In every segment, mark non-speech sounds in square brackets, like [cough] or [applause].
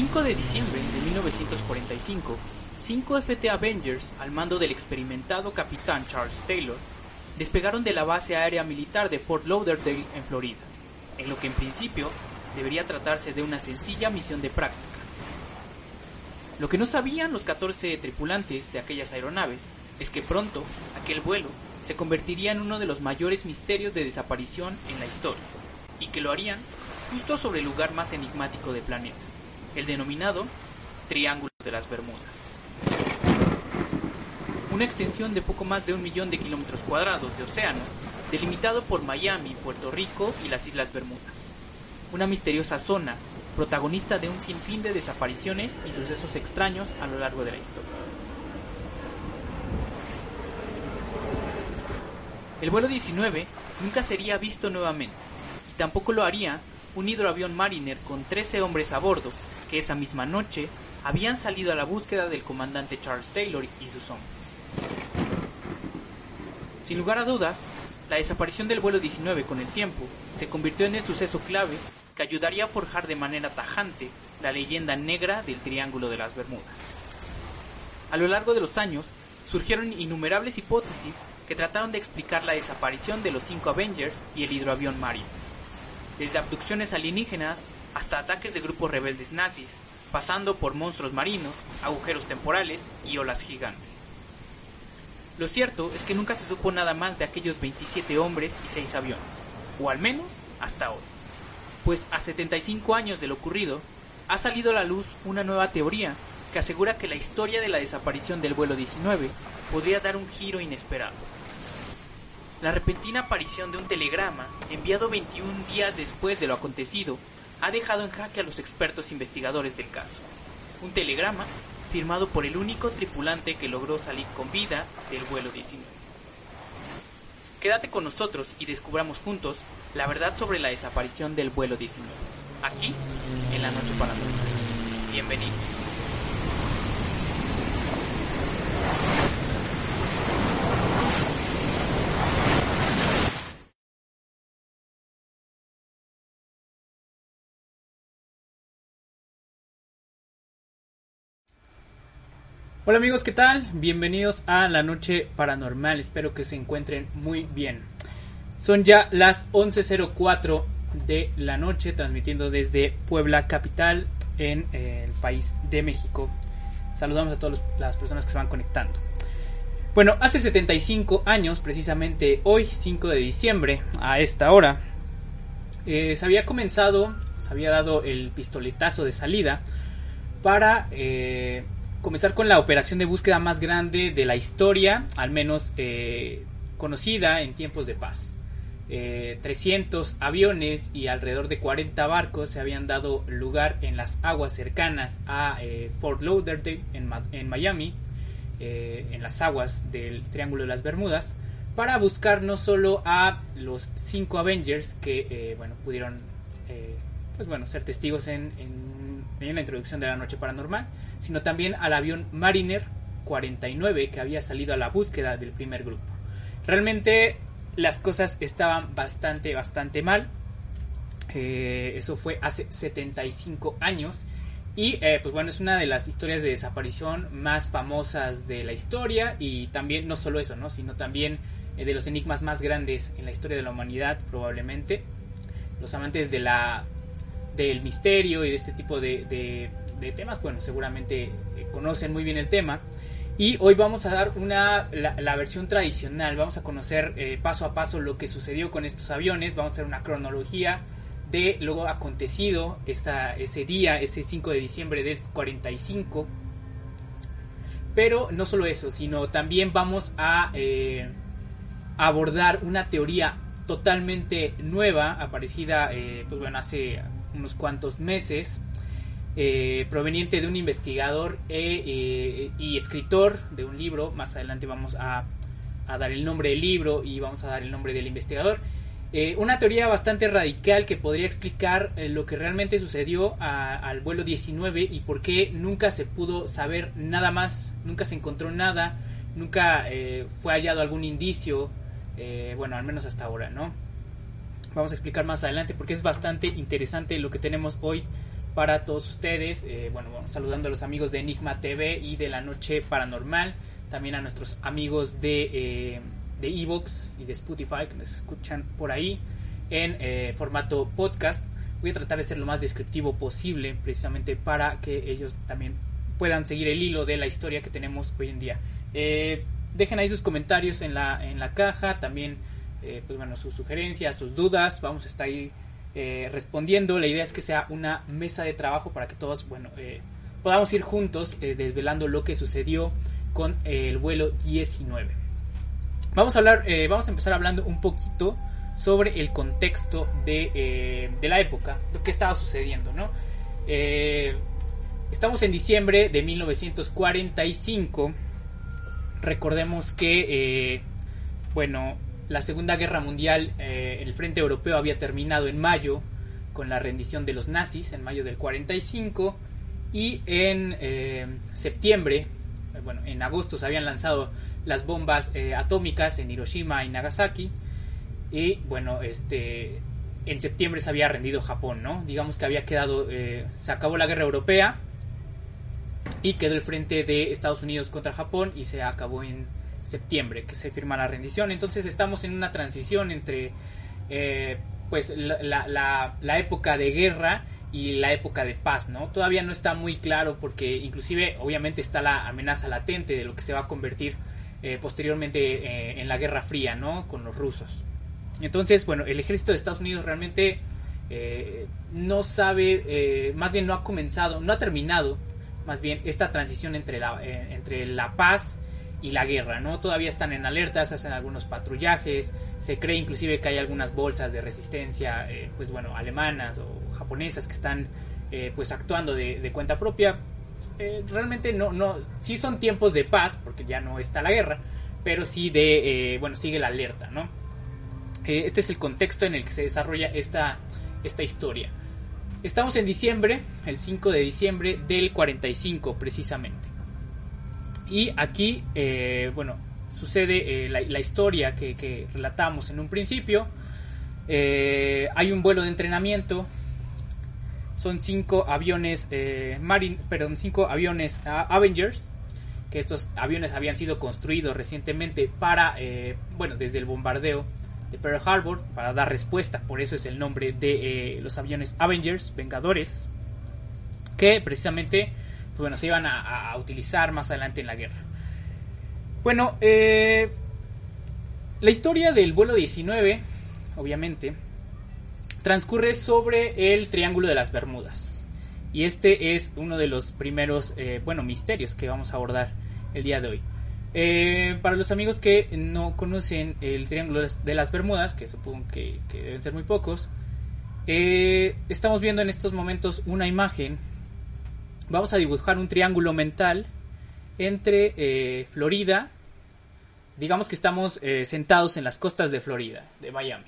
5 de diciembre de 1945, cinco FT Avengers, al mando del experimentado capitán Charles Taylor, despegaron de la base aérea militar de Fort Lauderdale en Florida, en lo que en principio debería tratarse de una sencilla misión de práctica. Lo que no sabían los 14 tripulantes de aquellas aeronaves es que pronto aquel vuelo se convertiría en uno de los mayores misterios de desaparición en la historia, y que lo harían justo sobre el lugar más enigmático del planeta, el denominado Triángulo de las Bermudas. Una extensión de poco más de un millón de kilómetros cuadrados de océano, delimitado por Miami, Puerto Rico y las Islas Bermudas. Una misteriosa zona, protagonista de un sinfín de desapariciones y sucesos extraños a lo largo de la historia. El vuelo 19 nunca sería visto nuevamente, y tampoco lo haría un hidroavión Mariner con 13 hombres a bordo, que esa misma noche habían salido a la búsqueda del comandante Charles Taylor y sus hombres. Sin lugar a dudas, la desaparición del vuelo 19 con el tiempo se convirtió en el suceso clave que ayudaría a forjar de manera tajante la leyenda negra del Triángulo de las Bermudas. A lo largo de los años, surgieron innumerables hipótesis que trataron de explicar la desaparición de los cinco Avengers y el hidroavión Marine. Desde abducciones alienígenas hasta ataques de grupos rebeldes nazis, pasando por monstruos marinos, agujeros temporales y olas gigantes. Lo cierto es que nunca se supo nada más de aquellos 27 hombres y 6 aviones, o al menos hasta hoy. Pues a 75 años de lo ocurrido, ha salido a la luz una nueva teoría que asegura que la historia de la desaparición del vuelo 19 podría dar un giro inesperado. La repentina aparición de un telegrama, enviado 21 días después de lo acontecido, ha dejado en jaque a los expertos investigadores del caso. Un telegrama firmado por el único tripulante que logró salir con vida del vuelo 19. Quédate con nosotros y descubramos juntos la verdad sobre la desaparición del vuelo 19, aquí en la Noche Paranormal. Bienvenidos. Hola amigos, ¿qué tal? Bienvenidos a la noche paranormal, espero que se encuentren muy bien. Son ya las 11.04 de la noche, transmitiendo desde Puebla Capital en eh, el país de México. Saludamos a todas las personas que se van conectando. Bueno, hace 75 años, precisamente hoy, 5 de diciembre, a esta hora, eh, se había comenzado, se había dado el pistoletazo de salida para eh, comenzar con la operación de búsqueda más grande de la historia, al menos eh, conocida en tiempos de paz. 300 eh, aviones y alrededor de 40 barcos se habían dado lugar en las aguas cercanas a eh, Fort Lauderdale en, Miami, en las aguas del Triángulo de las Bermudas, para buscar no solo a los cinco Avengers que bueno pudieron pues bueno ser testigos en en la introducción de la noche paranormal, sino también al avión Mariner 49 que había salido a la búsqueda del primer grupo. Realmente las cosas estaban bastante, bastante mal. Eh, eso fue hace 75 años. Y eh, pues bueno, es una de las historias de desaparición más famosas de la historia. Y también, no solo eso, ¿no? sino también eh, de los enigmas más grandes en la historia de la humanidad, probablemente. Los amantes de la del misterio y de este tipo de, temas, bueno, seguramente eh, conocen muy bien el tema. Y hoy vamos a dar una, la, versión tradicional, vamos a conocer eh, paso a paso lo que sucedió con estos aviones, vamos a hacer una cronología de lo acontecido esa, ese día, ese 5 de diciembre del 45. Pero no solo eso, sino también vamos a eh, abordar una teoría totalmente nueva, aparecida pues bueno, hace unos cuantos meses, eh, proveniente de un investigador e, eh, y escritor de un libro. Más adelante vamos a, dar el nombre del libro y vamos a dar el nombre del investigador. Eh, una teoría bastante radical que podría explicar lo que realmente sucedió al vuelo 19 y por qué nunca se pudo saber nada más, nunca se encontró nada, nunca fue hallado algún indicio, bueno, al menos hasta ahora, ¿no? Vamos a explicar más adelante porque es bastante interesante lo que tenemos hoy para todos ustedes. Eh, bueno, saludando a los amigos de Enigma TV y de La Noche Paranormal. También a nuestros amigos de eh, de Evox y de Spotify que me escuchan por ahí en eh, formato podcast. Voy a tratar de ser lo más descriptivo posible precisamente para que ellos también puedan seguir el hilo de la historia que tenemos hoy en día. Dejen ahí sus comentarios en la, en la caja, también eh, pues bueno, sus sugerencias, sus dudas, vamos a estar ahí respondiendo. La idea es que sea una mesa de trabajo para que todos, bueno, podamos ir juntos desvelando lo que sucedió con el vuelo 19. Vamos a hablar, eh, vamos a empezar hablando un poquito sobre el contexto de, eh, de la época, lo que estaba sucediendo, ¿no? Eh, estamos en diciembre de 1945. Recordemos que, bueno, la Segunda Guerra Mundial, el Frente Europeo había terminado en mayo con la rendición de los nazis, en mayo del 45, y en septiembre, bueno, en agosto se habían lanzado las bombas eh, atómicas en Hiroshima y Nagasaki. Y bueno, este en septiembre se había rendido Japón, ¿no? Digamos que había quedado, eh, se acabó la guerra europea y quedó el frente de Estados Unidos contra Japón y se acabó en septiembre que se firma la rendición. Entonces estamos en una transición entre eh, pues la, época de guerra y la época de paz, ¿no? Todavía no está muy claro porque inclusive obviamente está la amenaza latente de lo que se va a convertir eh, posteriormente eh, en la Guerra Fría, ¿no? Con los rusos. Entonces, bueno, el ejército de Estados Unidos realmente no sabe, más bien no ha comenzado, no ha terminado, más bien esta transición entre la, entre la paz y la guerra, ¿no? Todavía están en alertas, hacen algunos patrullajes, se cree inclusive que hay algunas bolsas de resistencia, pues bueno, alemanas o japonesas que están pues actuando de cuenta propia, eh, realmente no, no, sí son tiempos de paz, porque ya no está la guerra, pero sí de, eh, bueno, sigue la alerta, ¿no? Eh, este es el contexto en el que se desarrolla esta, esta historia. Estamos en diciembre, el 5 de diciembre del 45 precisamente. Y aquí, bueno, sucede la, historia que, relatamos en un principio. hay un vuelo de entrenamiento son cinco aviones eh, Marine, perdón, cinco aviones ah, Avengers, que estos aviones habían sido construidos recientemente para, eh, bueno, desde el bombardeo de Pearl Harbor, para dar respuesta, por eso es el nombre de eh, los aviones Avengers, Vengadores, que precisamente, bueno, se iban a, utilizar más adelante en la guerra. Bueno, la historia del vuelo 19, obviamente, transcurre sobre el Triángulo de las Bermudas. Y este es uno de los primeros, eh, bueno, misterios que vamos a abordar el día de hoy. Eh, para los amigos que no conocen el Triángulo de las Bermudas, que supongo que, deben ser muy pocos, eh, estamos viendo en estos momentos una imagen. Vamos a dibujar un triángulo mental entre Florida. Digamos que estamos sentados en las costas de Florida, de Miami.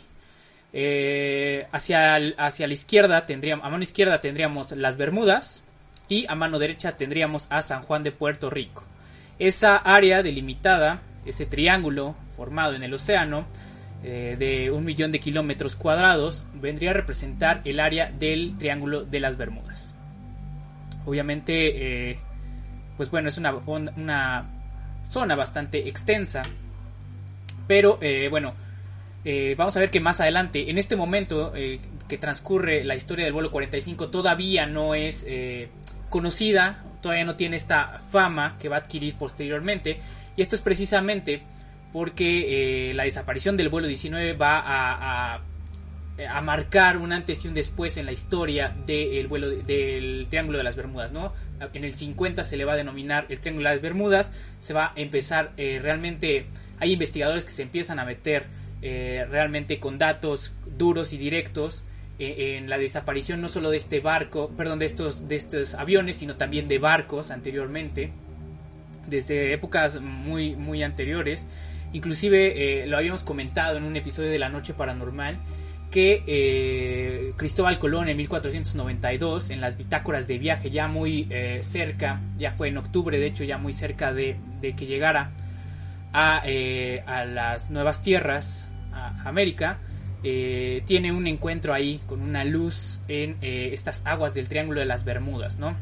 Eh, hacia, hacia la izquierda tendríamos, a mano izquierda tendríamos las Bermudas y a mano derecha tendríamos a San Juan de Puerto Rico. Esa área delimitada, ese triángulo formado en el océano eh, de un millón de kilómetros cuadrados, vendría a representar el área del Triángulo de las Bermudas. Obviamente, eh, pues bueno, es una, una zona bastante extensa, pero bueno, eh, vamos a ver que más adelante, en este momento eh, que transcurre la historia del vuelo 45, todavía no es eh, conocida, todavía no tiene esta fama que va a adquirir posteriormente. Y esto es precisamente porque la desaparición del vuelo 19 va a, marcar un antes y un después en la historia del vuelo del Triángulo de las Bermudas, ¿no? En el 50 se le va a denominar el Triángulo de las Bermudas, se va a empezar realmente, hay investigadores que se empiezan a meter eh, realmente con datos duros y directos eh, en la desaparición no solo de este barco, perdón, de estos, de estos aviones, sino también de barcos anteriormente, desde épocas muy, muy anteriores. Inclusive eh, lo habíamos comentado en un episodio de La Noche Paranormal que Cristóbal Colón en 1492, en las bitácoras de viaje, ya muy cerca, ya fue en octubre, de hecho, ya muy cerca de, que llegara a, a las nuevas tierras América, eh, tiene un encuentro ahí con una luz en eh, estas aguas del Triángulo de las Bermudas, ¿no?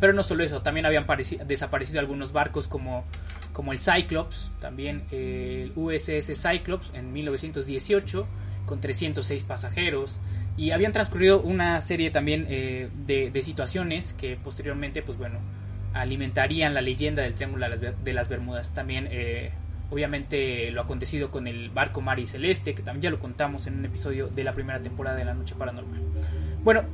Pero no solo eso, también habían desaparecido algunos barcos como, como el Cyclops, también el USS Cyclops en 1918 con 306 pasajeros y habían transcurrido una serie también eh, de, situaciones que posteriormente pues bueno alimentarían la leyenda del Triángulo de las Bermudas también obviamente lo acontecido con el barco Mari Celeste, que también ya lo contamos en un episodio de la primera temporada de La Noche Paranormal. Bueno,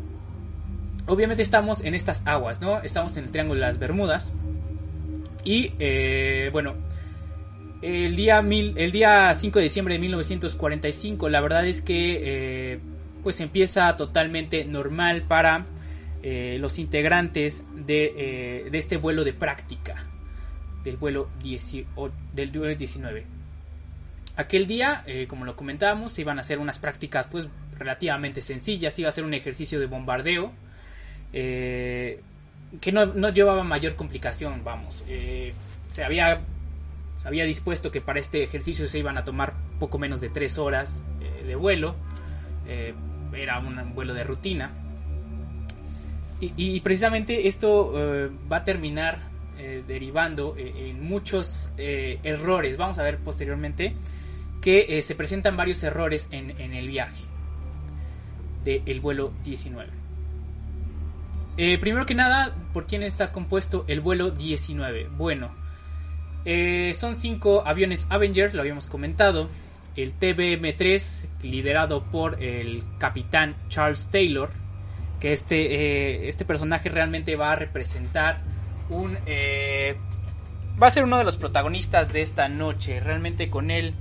obviamente estamos en estas aguas, ¿no? Estamos en el Triángulo de las Bermudas. Y eh, bueno, el día, mil, el día 5 de diciembre de 1945, la verdad es que eh, pues empieza totalmente normal para eh, los integrantes de, de este vuelo de práctica del vuelo, del 19. Aquel día, eh, como lo comentábamos, se iban a hacer unas prácticas pues relativamente sencillas, iba a ser un ejercicio de bombardeo eh, que no, llevaba mayor complicación, vamos. Eh, se, había, se había dispuesto que para este ejercicio se iban a tomar poco menos de tres horas de vuelo, era un vuelo de rutina. y precisamente esto va a terminar eh, derivando eh, en muchos eh, errores. Vamos a ver posteriormente que se presentan varios errores en, el viaje del vuelo 19. primero que nada, ¿por quién está compuesto el vuelo 19? Bueno, son cinco aviones Avengers, lo habíamos comentado. El TBM-3, liderado por el capitán Charles Taylor, que este, este personaje realmente va a representar un... Eh, va a ser uno de los protagonistas de esta noche. Realmente con él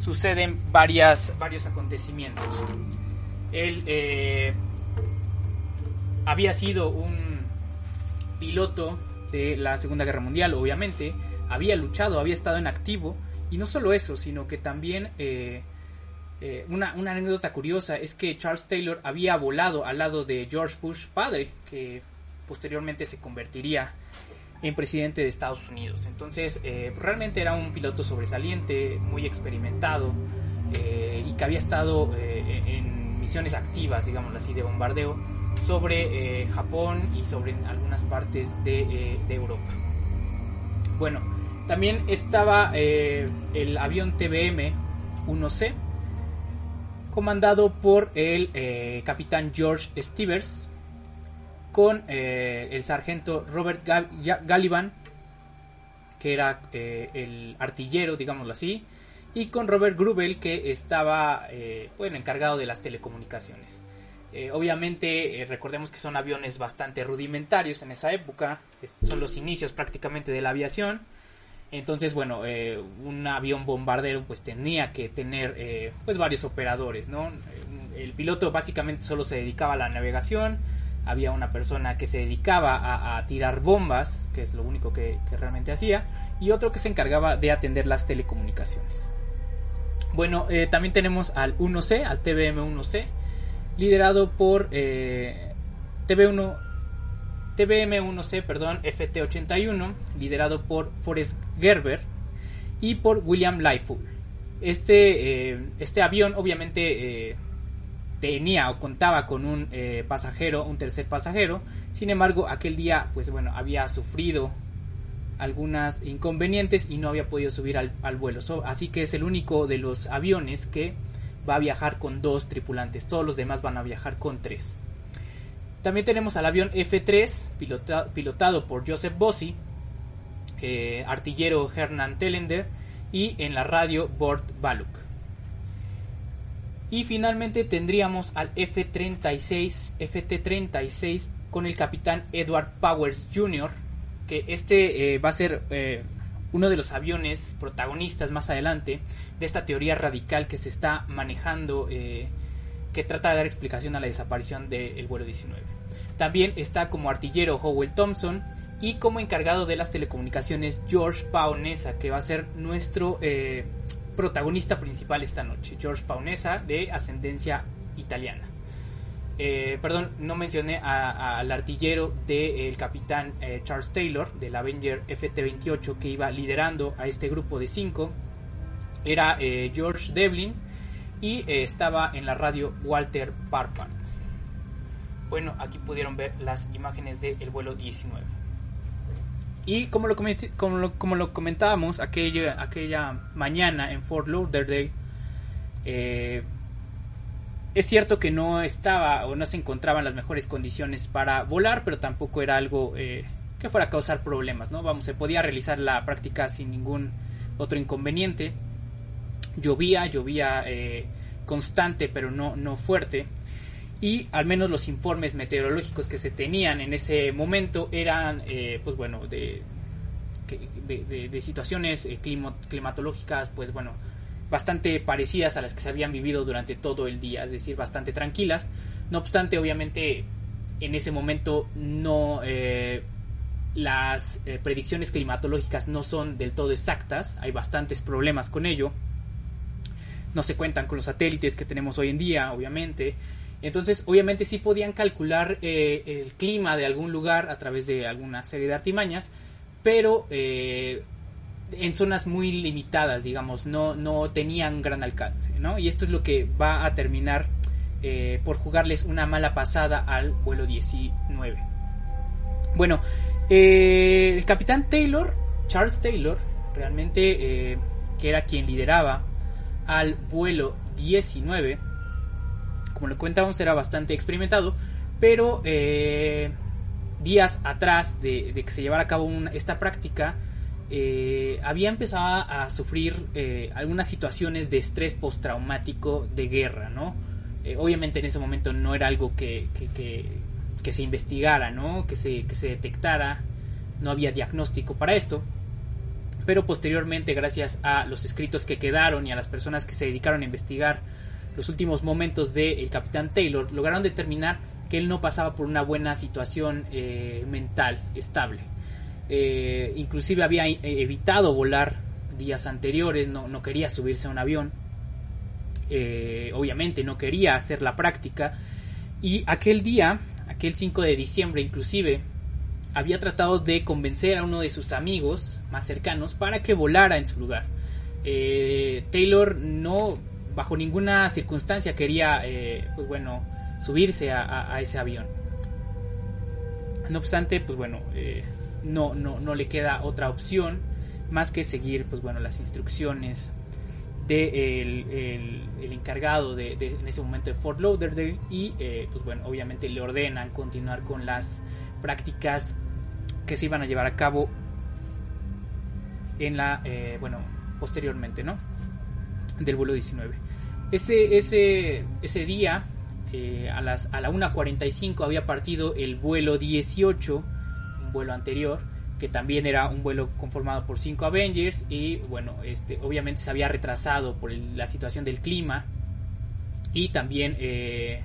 suceden varias, varios acontecimientos. Él eh, había sido un piloto de la Segunda Guerra Mundial, obviamente. Había luchado, había estado en activo. Y no solo eso, sino que también... Eh, una, una, anécdota curiosa es que Charles Taylor había volado al lado de George Bush padre, que posteriormente se convertiría en presidente de Estados Unidos. Entonces, eh, realmente era un piloto sobresaliente, muy experimentado eh, y que había estado eh, en misiones activas, digamos así, de bombardeo sobre Japón y sobre algunas partes de, Europa. Bueno, también estaba el avión TBM-1C, comandado por el capitán George Stevers, con eh, el sargento Robert Gallivan, que era eh, el artillero, digámoslo así, y con Robert Grubel, que estaba eh, bueno, encargado de las telecomunicaciones. obviamente, recordemos que son aviones bastante rudimentarios en esa época, son los inicios prácticamente de la aviación. Entonces, bueno, un avión bombardero pues tenía que tener pues varios operadores, ¿no? El piloto básicamente solo se dedicaba a la navegación, había una persona que se dedicaba a, tirar bombas, que es lo único que, realmente hacía, y otro que se encargaba de atender las telecomunicaciones. Bueno, eh, también tenemos al 1C, al TBM-1C, liderado por eh, TB1, TBM-1C, perdón, FT-81, liderado por Forrest Gerber y por William Lightfoot. Este, eh, este avión obviamente tenía o contaba con un eh, pasajero, un tercer pasajero. Sin embargo, aquel día, pues bueno, había sufrido algunas inconvenientes y no había podido subir al, vuelo. así que es el único de los aviones que va a viajar con dos tripulantes. Todos los demás van a viajar con tres. También tenemos al avión F3, pilotado por Joseph Bossi, eh, artillero Hernan Tellender y en la radio Bord Baluk. Y finalmente tendríamos al F-36, FT-36 con el capitán Edward Powers Jr., que este eh, va a ser eh, uno de los aviones protagonistas más adelante de esta teoría radical que se está manejando, que trata de dar explicación a la desaparición del vuelo 19. También está como artillero Howell Thompson y como encargado de las telecomunicaciones George Paonesa, que va a ser nuestro protagonista principal esta noche, George Paunesa, de ascendencia italiana. Eh, perdón, no mencioné al artillero del capitán eh, Charles Taylor, del Avenger FT-28, que iba liderando a este grupo de cinco. Era eh, George Devlin. y eh, estaba en la radio Walter Parpar. Bueno, aquí pudieron ver las imágenes del vuelo 19. Y como lo, como lo, comentábamos aquella, mañana en Fort Lauderdale, eh, es cierto que no estaba o no se encontraba en las mejores condiciones para volar, pero tampoco era algo eh, que fuera a causar problemas, ¿no? Vamos, se podía realizar la práctica sin ningún otro inconveniente. Llovía, llovía eh, constante, pero no fuerte. Y al menos los informes meteorológicos que se tenían en ese momento eran, eh, pues bueno, de, de, situaciones climatológicas, pues bueno, bastante parecidas a las que se habían vivido durante todo el día, es decir, bastante tranquilas. No obstante, obviamente, en ese momento no eh, las eh, predicciones climatológicas no son del todo exactas, hay bastantes problemas con ello. No se cuentan con los satélites que tenemos hoy en día, obviamente. Entonces, obviamente sí podían calcular eh, el clima de algún lugar a través de alguna serie de artimañas, pero en zonas muy limitadas, digamos, no, no tenían gran alcance, ¿no? Y esto es lo que va a terminar eh, por jugarles una mala pasada al vuelo 19. Bueno, eh, el capitán Taylor, Charles Taylor, realmente, eh, que era quien lideraba al vuelo 19, como lo comentábamos, era bastante experimentado, pero días atrás de, que se llevara a cabo esta práctica, eh, había empezado a sufrir eh, algunas situaciones de estrés postraumático de guerra, ¿no? Eh, obviamente en ese momento no era algo que, que, se investigara, ¿no? Que se, que se detectara, no había diagnóstico para esto, pero posteriormente gracias a los escritos que quedaron y a las personas que se dedicaron a investigar los últimos momentos del capitán Taylor, lograron determinar que él no pasaba por una buena situación mental estable. Eh, inclusive había eh, evitado volar días anteriores, no, quería subirse a un avión, eh, obviamente no quería hacer la práctica y aquel día, aquel 5 de diciembre inclusive, había tratado de convencer a uno de sus amigos más cercanos para que volara en su lugar. Taylor no, bajo ninguna circunstancia quería, pues bueno, subirse a, ese avión. No obstante, pues bueno, no, no, no le queda otra opción más que seguir pues bueno las instrucciones del de el, encargado de, en ese momento de Fort Lauderdale y eh, pues bueno obviamente le ordenan continuar con las prácticas que se iban a llevar a cabo en la eh, bueno posteriormente no del vuelo 19 ese ese ese día eh, a las a la 1.45 había partido el vuelo 18 vuelo anterior, que también era un vuelo conformado por cinco Avengers y bueno, este, obviamente se había retrasado por la situación del clima y también eh,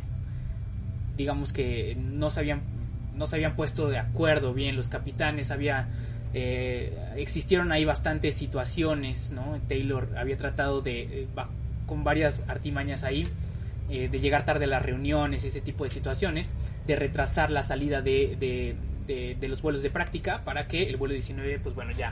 digamos que no se habían no se habían puesto de acuerdo bien los capitanes, había eh, existieron ahí bastantes situaciones, ¿no? Taylor había tratado de eh, con varias artimañas ahí de llegar tarde a las reuniones, ese tipo de situaciones, de retrasar la salida de, los vuelos de práctica para que el vuelo 19 pues bueno ya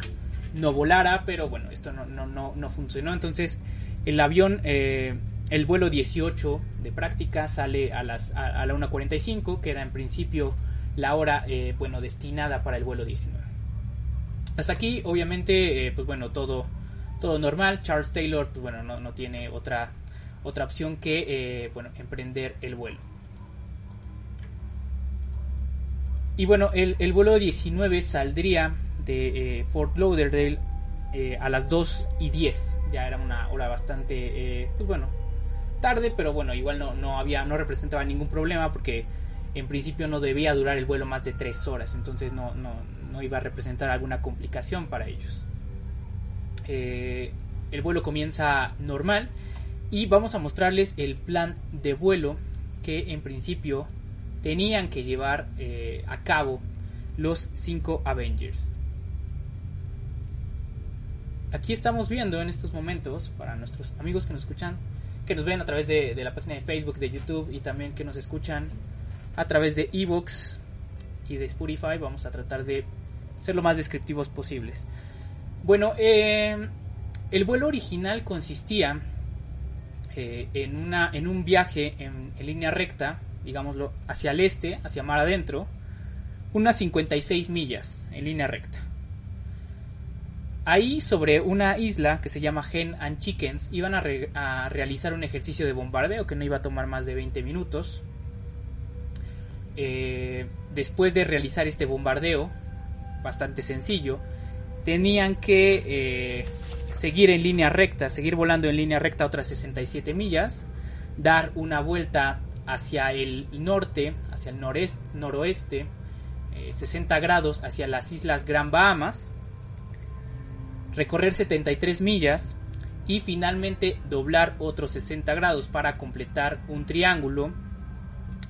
no volara pero bueno esto no, no, no, no funcionó entonces el avión eh, el vuelo 18 de práctica sale a las a, la 1.45 que era en principio la hora eh, bueno destinada para el vuelo 19 hasta aquí obviamente eh, pues bueno todo todo normal. Charles Taylor pues bueno no, no tiene otra otra opción que bueno emprender el vuelo. Y bueno, el, el vuelo 19 saldría de eh, Fort Lauderdale eh, a las 2 y 10. Ya era una hora bastante, eh, pues bueno, tarde, pero bueno, igual no, no, había, no representaba ningún problema porque en principio no debía durar el vuelo más de 3 horas, entonces no, no iba a representar alguna complicación para ellos. el vuelo comienza normal y vamos a mostrarles el plan de vuelo que en principio tenían que llevar eh, a cabo los cinco Avengers. Aquí estamos viendo en estos momentos, para nuestros amigos que nos escuchan, que nos ven a través de, la página de Facebook, de YouTube y también que nos escuchan a través de Evox y de Spotify, vamos a tratar de ser lo más descriptivos posibles. Bueno, eh, el vuelo original consistía eh, en, una, en un viaje en, línea recta, digámoslo, hacia el este, hacia mar adentro, unas 56 millas en línea recta. Ahí, sobre una isla que se llama Hen and Chickens, iban a, a, realizar un ejercicio de bombardeo que no iba a tomar más de 20 minutos. Eh, después de realizar este bombardeo, bastante sencillo, tenían que eh, seguir en línea recta, seguir volando en línea recta otras 67 millas, dar una vuelta hacia el norte, hacia el noroeste, 60 eh, grados hacia las islas Gran Bahamas, recorrer 73 millas y finalmente doblar otros 60 grados para completar un triángulo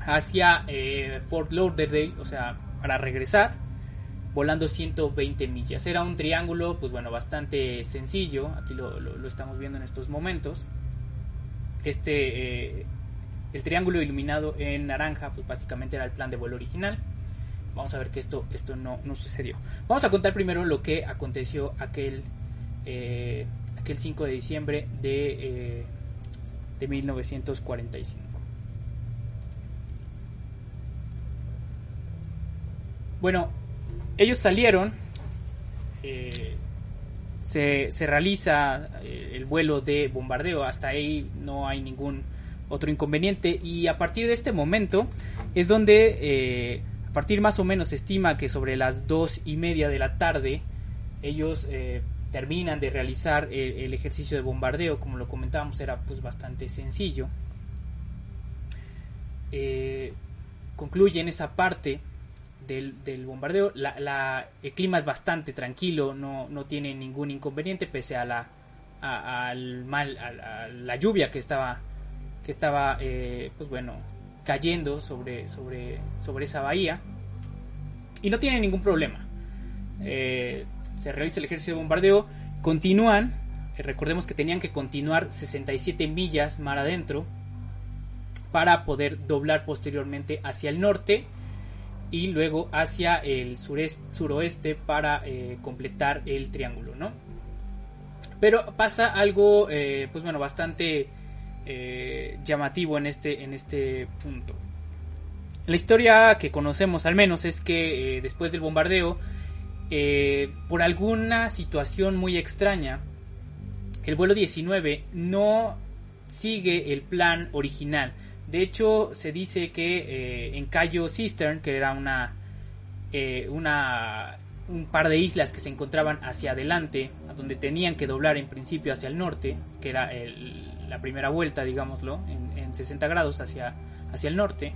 hacia eh, Fort Lauderdale, o sea, para regresar volando 120 millas. Era un triángulo, pues bueno, bastante sencillo. Aquí lo, estamos viendo en estos momentos. Este, eh, el triángulo iluminado en naranja, pues básicamente era el plan de vuelo original. Vamos a ver que esto, esto no, no sucedió. Vamos a contar primero lo que aconteció aquel, eh, aquel 5 de diciembre de, eh, de 1945. Bueno, ellos salieron, eh, se, realiza eh, el vuelo de bombardeo, hasta ahí no hay ningún otro inconveniente. Y a partir de este momento es donde eh, a partir más o menos se estima que sobre las dos y media de la tarde ellos terminan de realizar el, ejercicio de bombardeo. Como lo comentábamos era pues bastante sencillo. Concluyen esa parte del, bombardeo. La, el clima es bastante tranquilo, no, no tiene ningún inconveniente pese a la, al mal, a, la lluvia que estaba, que estaba eh, pues bueno, cayendo sobre, sobre, sobre esa bahía. Y no tiene ningún problema. Eh, se realiza el ejercicio de bombardeo, continúan, eh, recordemos que tenían que continuar 67 millas mar adentro para poder doblar posteriormente hacia el norte y luego hacia el sureste, suroeste para eh, completar el triángulo, ¿no? Pero pasa algo, eh, pues bueno, bastante eh, llamativo en este, en este punto. La historia que conocemos al menos es que después del bombardeo, por alguna situación muy extraña, el vuelo 19 no sigue el plan original de hecho, se dice que eh, en Cayo Cistern, que era una, eh, una, un par de islas que se encontraban hacia adelante, donde tenían que doblar en principio hacia el norte, que era la primera vuelta, digámoslo, en, 60 grados hacia, hacia el norte,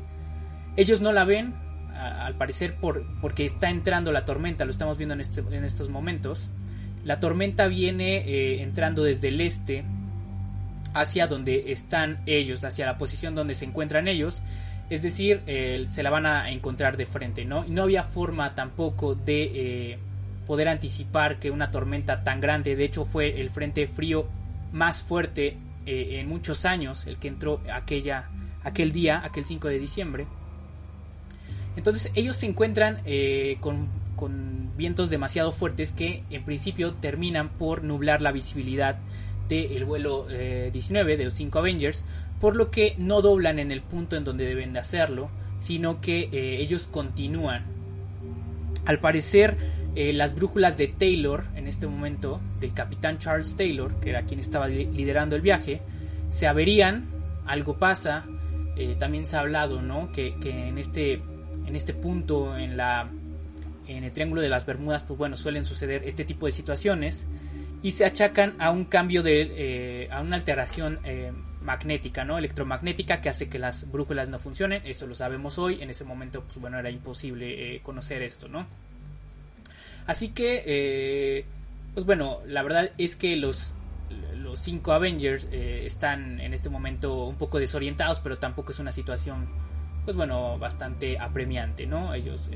ellos no la ven, al parecer por, porque está entrando la tormenta, lo estamos viendo en, este, en estos momentos. La tormenta viene eh, entrando desde el este hacia donde están ellos, hacia la posición donde se encuentran ellos. Es decir, se la van a encontrar de frente, ¿no? No había forma tampoco de eh, poder anticipar que una tormenta tan grande, de hecho fue el frente frío más fuerte eh, en muchos años, el que entró aquella, aquel día, aquel 5 de diciembre. Entonces ellos se encuentran eh, con, con vientos demasiado fuertes que en principio terminan por nublar la visibilidad el vuelo 19 eh, de los 5 Avengers, por lo que no doblan en el punto en donde deben de hacerlo, sino que eh, ellos continúan. Al parecer, eh, las brújulas de Taylor, en este momento, del capitán Charles Taylor, que era quien estaba liderando el viaje, se averían, algo pasa, también se ha hablado, ¿no? Que, en este, en este punto, en la en el Triángulo de las Bermudas, pues bueno, suelen suceder este tipo de situaciones y se achacan a un cambio de eh, a una alteración eh, magnética no electromagnética que hace que las brújulas no funcionen. Esto lo sabemos hoy. En ese momento pues bueno era imposible eh, conocer esto no así que pues bueno la verdad es que los los cinco Avengers están en este momento un poco desorientados pero tampoco es una situación pues bueno bastante apremiante no ellos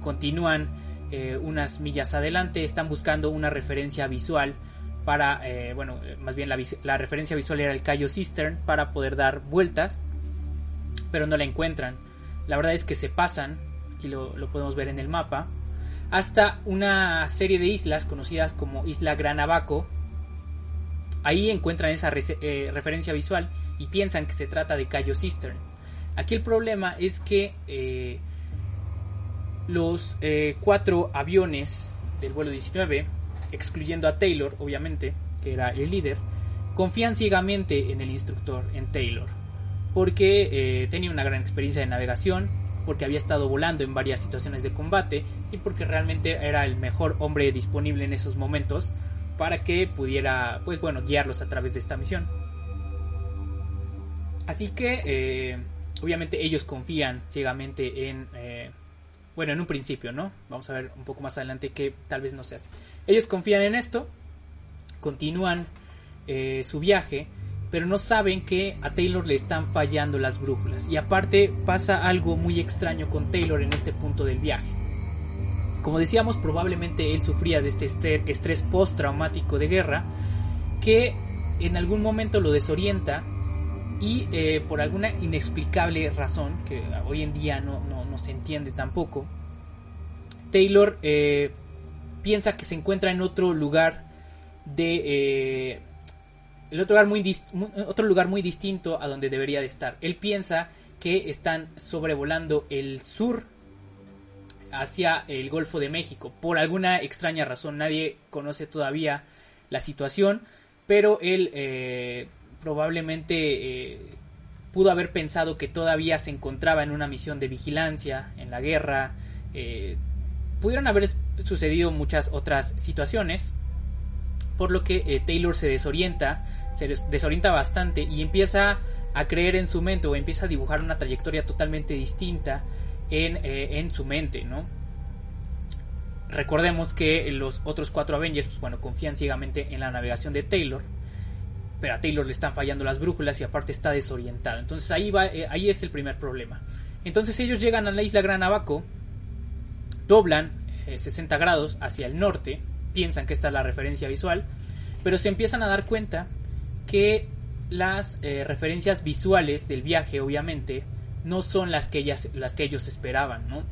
continúan eh, unas millas adelante, están buscando una referencia visual para, eh, bueno, eh, más bien la, referencia visual era el Cayo Cistern para poder dar vueltas, pero no la encuentran. La verdad es que se pasan, aquí lo, podemos ver en el mapa, hasta una serie de islas conocidas como Isla Gran Abaco, Ahí encuentran esa referencia visual y piensan que se trata de Cayo Cistern. Aquí el problema es que los eh, cuatro aviones del vuelo 19, excluyendo a Taylor, obviamente, que era el líder, confían ciegamente en el instructor, en Taylor, porque tenía una gran experiencia de navegación, porque había estado volando en varias situaciones de combate y porque realmente era el mejor hombre disponible en esos momentos para que pudiera, pues bueno, guiarlos a través de esta misión. Así que, eh, obviamente ellos confían ciegamente en, eh, bueno, en un principio, ¿no? Vamos a ver un poco más adelante que tal vez no se hace. Ellos confían en esto, continúan eh, su viaje, pero no saben que a Taylor le están fallando las brújulas. Y aparte pasa algo muy extraño con Taylor en este punto del viaje. Como decíamos, probablemente él sufría de este estrés postraumático de guerra que en algún momento lo desorienta y eh, por alguna inexplicable razón, que hoy en día no, se entiende tampoco, Taylor eh, piensa que se encuentra en otro lugar de... Eh, el otro lugar, muy otro lugar muy distinto a donde debería de estar. Él piensa que están sobrevolando el sur hacia el Golfo de México. Por alguna extraña razón, nadie conoce todavía la situación, pero él eh, probablemente eh, pudo haber pensado que todavía se encontraba en una misión de vigilancia, en la guerra. Eh, pudieron haber sucedido muchas otras situaciones, por lo que Taylor se desorienta, se desorienta bastante y empieza a creer en su mente o empieza a dibujar una trayectoria totalmente distinta en, en su mente, ¿no? Recordemos que los otros cuatro Avengers, pues, bueno, confían ciegamente en la navegación de Taylor, pero a Taylor le están fallando las brújulas y aparte está desorientado. Entonces ahí va, eh, ahí es el primer problema. Entonces ellos llegan a la isla Gran Abaco, doblan 60 eh, grados hacia el norte, piensan que esta es la referencia visual, pero se empiezan a dar cuenta que las eh, referencias visuales del viaje, obviamente, no son las que, ellas, las que ellos esperaban, ¿no?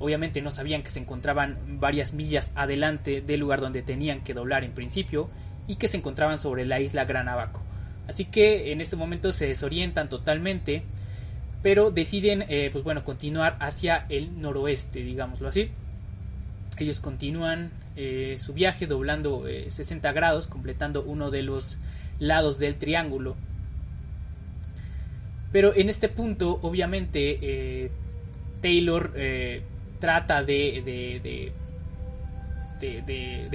Obviamente no sabían que se encontraban varias millas adelante del lugar donde tenían que doblar en principio y que se encontraban sobre la isla Gran Abaco. Así que en este momento se desorientan totalmente, pero deciden eh, pues bueno, continuar hacia el noroeste, digámoslo así. Ellos continúan eh, su viaje doblando 60 eh, grados, completando uno de los lados del triángulo. Pero en este punto, obviamente, Taylor trata de,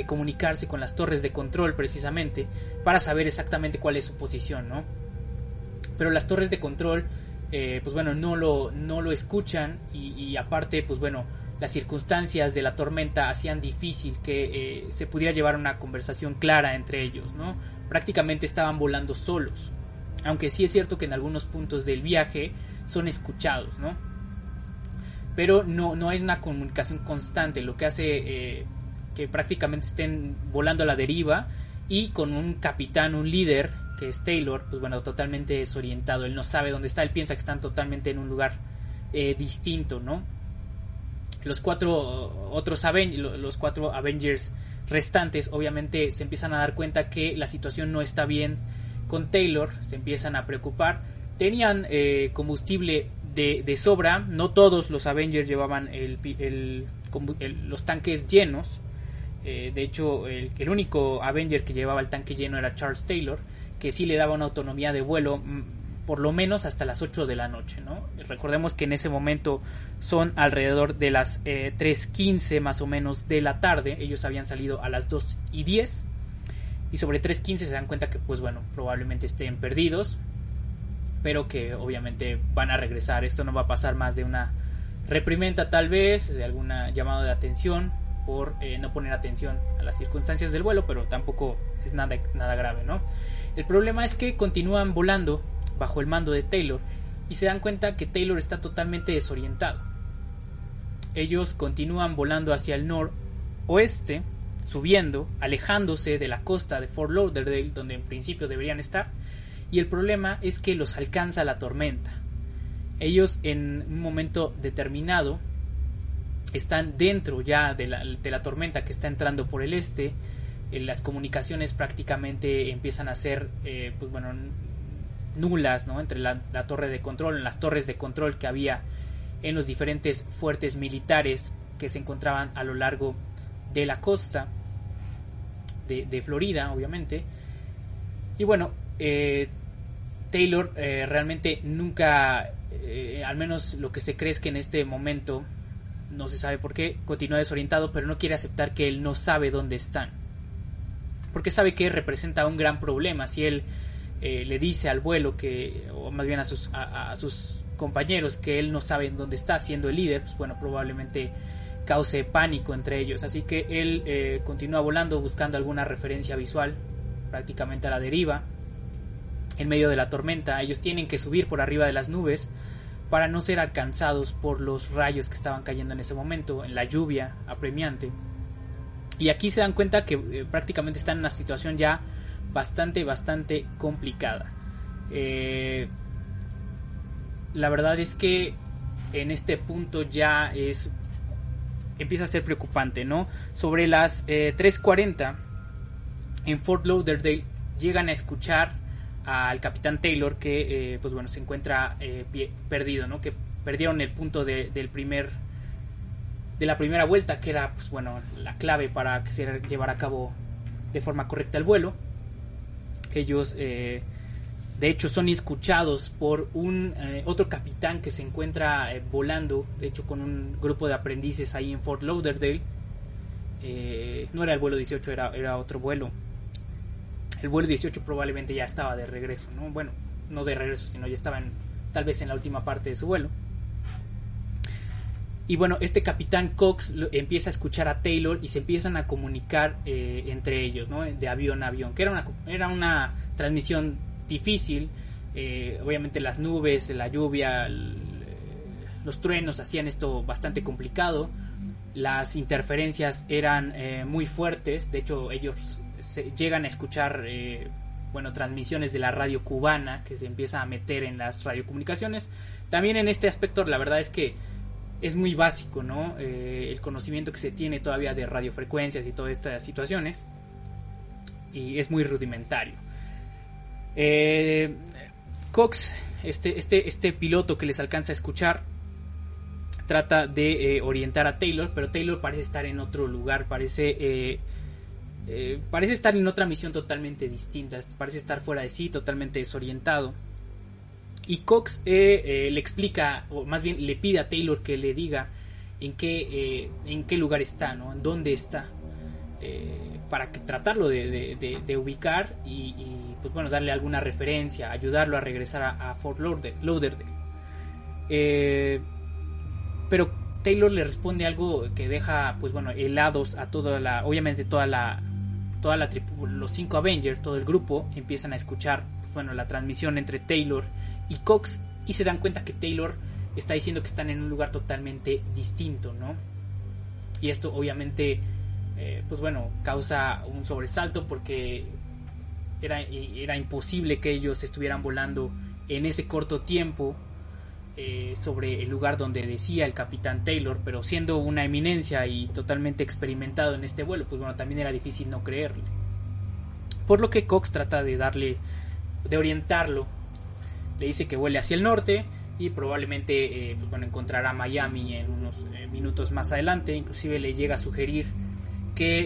comunicarse con las torres de control precisamente para saber exactamente cuál es su posición, ¿no? Pero las torres de control, eh, pues bueno, no lo, no lo escuchan y, aparte, pues bueno, las circunstancias de la tormenta hacían difícil que eh, se pudiera llevar una conversación clara entre ellos, ¿no? Prácticamente estaban volando solos, aunque sí es cierto que en algunos puntos del viaje son escuchados, ¿no? Pero no, no hay una comunicación constante, lo que hace eh, que prácticamente estén volando a la deriva y con un capitán, un líder, que es Taylor, pues bueno, totalmente desorientado, él no sabe dónde está, él piensa que están totalmente en un lugar eh, distinto, ¿no? Los cuatro otros los cuatro Avengers restantes obviamente se empiezan a dar cuenta que la situación no está bien con Taylor, se empiezan a preocupar, tenían eh, combustible de, sobra, no todos los Avengers llevaban los tanques llenos, eh, de hecho, el, único Avenger que llevaba el tanque lleno era Charles Taylor, que sí le daba una autonomía de vuelo mm, por lo menos hasta las 8 de la noche. ¿no? Recordemos que en ese momento son alrededor de las 3.15 eh, más o menos de la tarde. Ellos habían salido a las 2 y 10. Y sobre 3.15 se dan cuenta que, pues bueno, probablemente estén perdidos. Pero que obviamente van a regresar. Esto no va a pasar más de una reprimenda tal vez, de alguna llamada de atención por eh, no poner atención a las circunstancias del vuelo, pero tampoco es nada, nada grave, ¿no? El problema es que continúan volando bajo el mando de Taylor y se dan cuenta que Taylor está totalmente desorientado. Ellos continúan volando hacia el noroeste, subiendo, alejándose de la costa de Fort Lauderdale, donde en principio deberían estar, y el problema es que los alcanza la tormenta. Ellos en un momento determinado están dentro ya de la, tormenta que está entrando por el este, eh, las comunicaciones prácticamente empiezan a ser, eh, pues bueno, nulas, ¿no? Entre la, torre de control, las torres de control que había en los diferentes fuertes militares que se encontraban a lo largo de la costa de, Florida, obviamente. Y bueno, eh, Taylor realmente nunca, al menos lo que se cree es que en este momento, no se sabe por qué, continúa desorientado, pero no quiere aceptar que él no sabe dónde están porque sabe que representa un gran problema. Si él eh, le dice al vuelo que, o más bien a sus, a, sus compañeros, que él no sabe dónde está siendo el líder, pues bueno, probablemente cause pánico entre ellos. Así que él eh, continúa volando buscando alguna referencia visual, prácticamente a la deriva, en medio de la tormenta. Ellos tienen que subir por arriba de las nubes para no ser alcanzados por los rayos que estaban cayendo en ese momento, en la lluvia apremiante. Y aquí se dan cuenta que eh, prácticamente están en una situación ya bastante, bastante complicada. Eh, la verdad es que en este punto ya es empieza a ser preocupante, ¿no? Sobre las 3:40 eh, en Fort Lauderdale llegan a escuchar al capitán Taylor que, pues bueno, se encuentra perdido, ¿no? Que perdieron el punto del primer de la primera vuelta, que era, pues bueno, la clave para que se llevara a cabo de forma correcta el vuelo. Ellos, eh, de hecho, son escuchados por un eh, otro capitán que se encuentra eh, volando, de hecho, con un grupo de aprendices ahí en Fort Lauderdale. no era el vuelo 18, era, era otro vuelo. El vuelo 18 probablemente ya estaba de regreso, ¿no? Bueno, no de regreso, sino ya estaba tal vez en la última parte de su vuelo. Y bueno, este capitán Cox empieza a escuchar a Taylor y se empiezan a comunicar eh, entre ellos, ¿no? De avión a avión, que era una, era una transmisión difícil. Eh, obviamente las nubes, la lluvia, los truenos hacían esto bastante complicado. Las interferencias eran eh, muy fuertes. De hecho, ellos llegan a escuchar, bueno, transmisiones de la radio cubana que se empieza a meter en las radiocomunicaciones. También en este aspecto, la verdad es que es muy básico, ¿no? Eh, el conocimiento que se tiene todavía de radiofrecuencias y todas estas situaciones. Y es muy rudimentario. Eh, Cox, este, este, este piloto que les alcanza a escuchar, trata de eh, orientar a Taylor, pero Taylor parece estar en otro lugar, parece, parece estar en otra misión totalmente distinta, parece estar fuera de sí, totalmente desorientado. Y Cox eh, eh, le explica, o más bien le pide a Taylor que le diga en qué, eh, en qué lugar está, ¿no? En dónde está. para tratarlo de, ubicar y, pues bueno, darle alguna referencia, ayudarlo a regresar a, Fort Lauderdale. pero Taylor le responde algo que deja, pues bueno, helados a toda la, obviamente toda la, toda la los cinco Avengers, todo el grupo empiezan a escuchar, bueno, la transmisión entre Taylor y Cox y se dan cuenta que Taylor está diciendo que están en un lugar totalmente distinto, ¿no? Y esto obviamente, eh, pues bueno, causa un sobresalto porque era, era, imposible que ellos estuvieran volando en ese corto tiempo eh, sobre el lugar donde decía el capitán Taylor, pero siendo una eminencia y totalmente experimentado en este vuelo, pues bueno, también era difícil no creerle. Por lo que Cox trata de darle, de orientarlo le dice que vuele hacia el norte y probablemente eh, pues bueno, encontrará Miami en unos eh, minutos más adelante. Inclusive le llega a sugerir que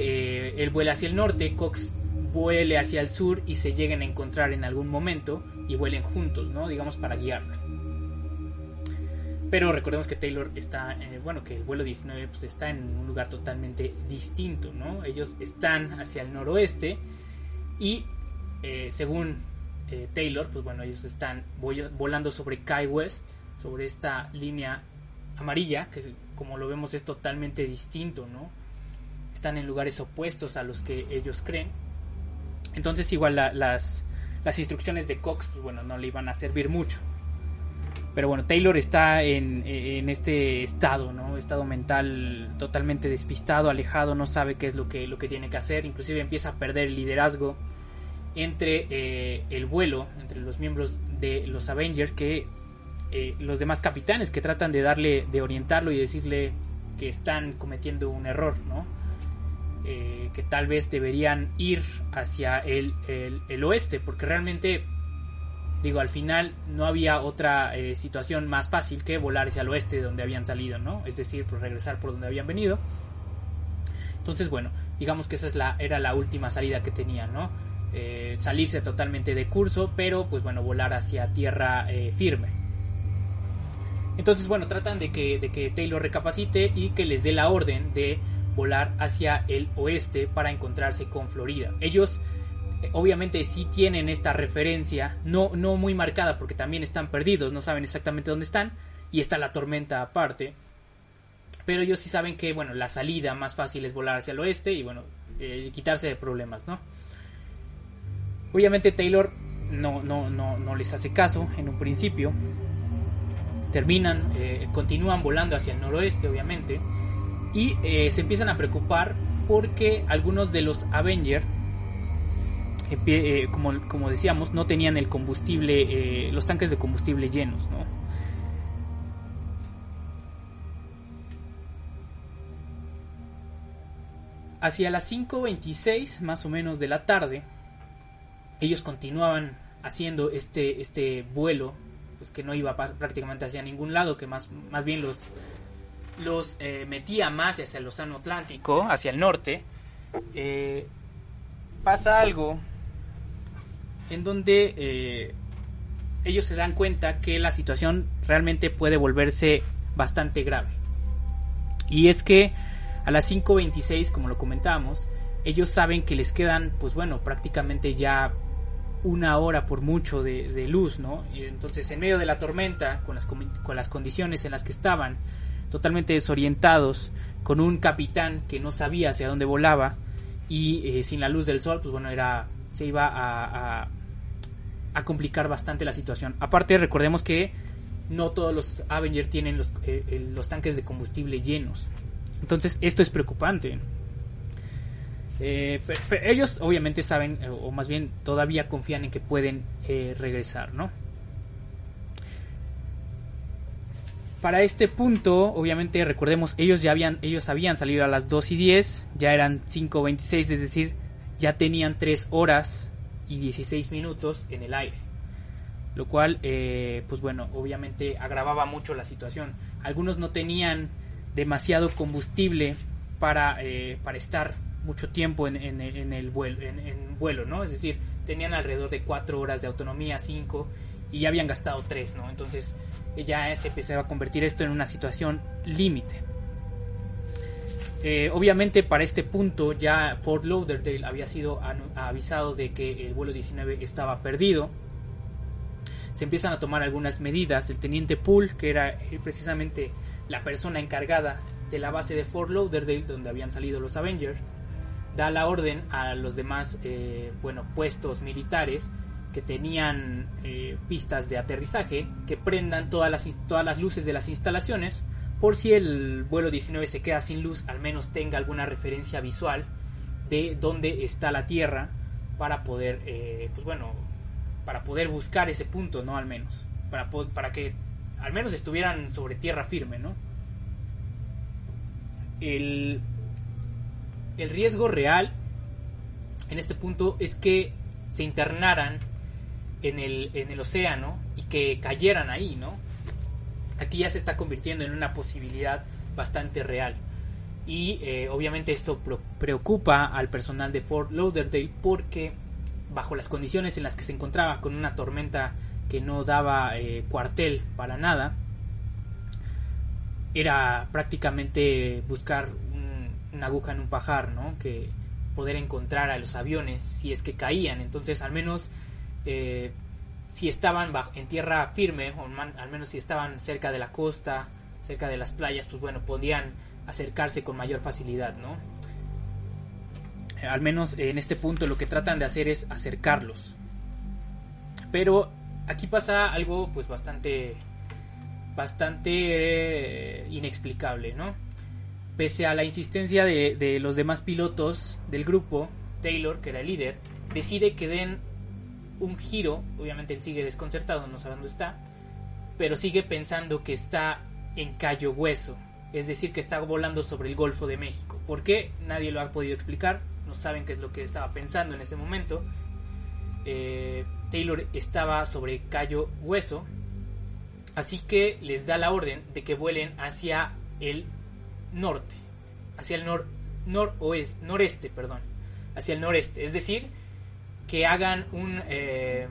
eh, él vuele hacia el norte, Cox vuele hacia el sur y se lleguen a encontrar en algún momento y vuelen juntos, ¿no? Digamos para guiarlo. Pero recordemos que Taylor está, bueno, que el vuelo 19 pues está en un lugar totalmente distinto, ¿no? Ellos están hacia el noroeste y según eh, Taylor, pues bueno, ellos están volando sobre Kai West, sobre esta línea amarilla, que como lo vemos es totalmente distinto, ¿no? Están en lugares opuestos a los que ellos creen. Entonces igual las, las instrucciones de Cox, pues bueno, no le iban a servir mucho. Pero bueno, Taylor está en, en, este estado, ¿no? Estado mental totalmente despistado, alejado, no sabe qué es lo que, lo que tiene que hacer, inclusive empieza a perder el liderazgo entre eh, el vuelo, entre los miembros de los Avengers, que eh, los demás capitanes que tratan de darle, de orientarlo y decirle que están cometiendo un error, ¿no? eh, que tal vez deberían ir hacia el, el, oeste, porque realmente, digo, al final no había otra eh, situación más fácil que volar hacia el oeste de donde habían salido, ¿no? Es decir, pues regresar por donde habían venido. Entonces, bueno, digamos que esa es la, era la última salida que tenían, ¿no? Eh, salirse totalmente de curso, pero pues bueno, volar hacia tierra firme. Entonces, bueno, tratan de que, de que Taylor recapacite y que les dé la orden de volar hacia el oeste para encontrarse con Florida. Ellos eh, obviamente sí tienen esta referencia, no, no muy marcada porque también están perdidos, no saben exactamente dónde están y está la tormenta aparte. Pero ellos sí saben que bueno, la salida más fácil es volar hacia el oeste y bueno, eh, quitarse de problemas, ¿no? Obviamente Taylor no, no, no, no les hace caso en un principio. Terminan, eh, continúan volando hacia el noroeste, obviamente y eh, se empiezan a preocupar porque algunos de los Avengers, eh, eh, como, como, decíamos, no tenían el combustible, los tanques de combustible llenos, ¿no? Hacia las 5.26 más o menos de la tarde, ellos continuaban haciendo este, este vuelo, pues que no iba prácticamente hacia ningún lado, que más, más bien los, los eh, metía más hacia el Océano Atlántico, hacia el norte, eh, pasa algo en donde eh, ellos se dan cuenta que la situación realmente puede volverse bastante grave. Y es que a las 5.26, como lo comentábamos, ellos saben que les quedan, pues bueno, prácticamente ya una hora por mucho de, luz, ¿no? Y entonces, en medio de la tormenta, con las, con las condiciones en las que estaban, totalmente desorientados, con un capitán que no sabía hacia dónde volaba y eh, sin la luz del sol, pues bueno, era se iba a, a, complicar bastante la situación. Aparte, recordemos que no todos los Avengers tienen los, eh, los tanques de combustible llenos. Entonces, esto es preocupante. Eh, ellos obviamente saben, o más bien todavía confían en que pueden regresar, ¿no? Para este punto, obviamente recordemos, ellos ya habían, ellos habían salido a las 2 y 10, ya eran 5.26, es decir, ya tenían 3 horas y 16 minutos en el aire. Lo cual, eh, pues bueno, obviamente agravaba mucho la situación. Algunos no tenían demasiado combustible para, eh, para estar mucho tiempo en, el vuelo, en, vuelo, ¿no? Es decir, tenían alrededor de 4 horas de autonomía, 5, y ya habían gastado 3, ¿no? Entonces, ya se empezaba a convertir esto en una situación límite. Eh, obviamente para este punto ya Fort Lauderdale había sido avisado de que el vuelo 19 estaba perdido. Se empiezan a tomar algunas medidas. El teniente Poole, que era eh, precisamente la persona encargada de la base de Fort Lauderdale, donde habían salido los Avengers, da la orden a los demás eh, bueno, puestos militares que tenían pistas de aterrizaje que prendan todas las, todas las luces de las instalaciones por si el vuelo 19 se queda sin luz al menos tenga alguna referencia visual de dónde está la Tierra para poder eh, pues bueno para poder buscar ese punto no al menos para, para que al menos estuvieran sobre tierra firme no el, el riesgo real en este punto es que se internaran en el, en el océano y que cayeran ahí, ¿no? Aquí ya se está convirtiendo en una posibilidad bastante real. Y eh, obviamente esto preocupa al personal de Fort Lauderdale porque bajo las condiciones en las que se encontraba con una tormenta que no daba eh, cuartel para nada, era prácticamente buscar una aguja en un pajar, ¿no? Que poder encontrar a los aviones si es que caían. Entonces al menos eh, si estaban en tierra firme, o al menos si estaban cerca de la costa, cerca de las playas, pues bueno, podían acercarse con mayor facilidad, ¿no? Al menos en este punto lo que tratan de hacer es acercarlos. Pero aquí pasa algo pues bastante bastante eh, inexplicable, ¿no? Pese a la insistencia de, de, los demás pilotos del grupo, Taylor, que era el líder, decide que den un giro, obviamente él sigue desconcertado, no sabe dónde está, pero sigue pensando que está en Cayo Hueso, es decir, que está volando sobre el Golfo de México. ¿Por qué? Nadie lo ha podido explicar, no saben qué es lo que estaba pensando en ese momento. Eh, Taylor estaba sobre Cayo Hueso, así que les da la orden de que vuelen hacia el norte, hacia el nor noroeste, noreste, perdón, hacia el noreste, es decir, que hagan un eh,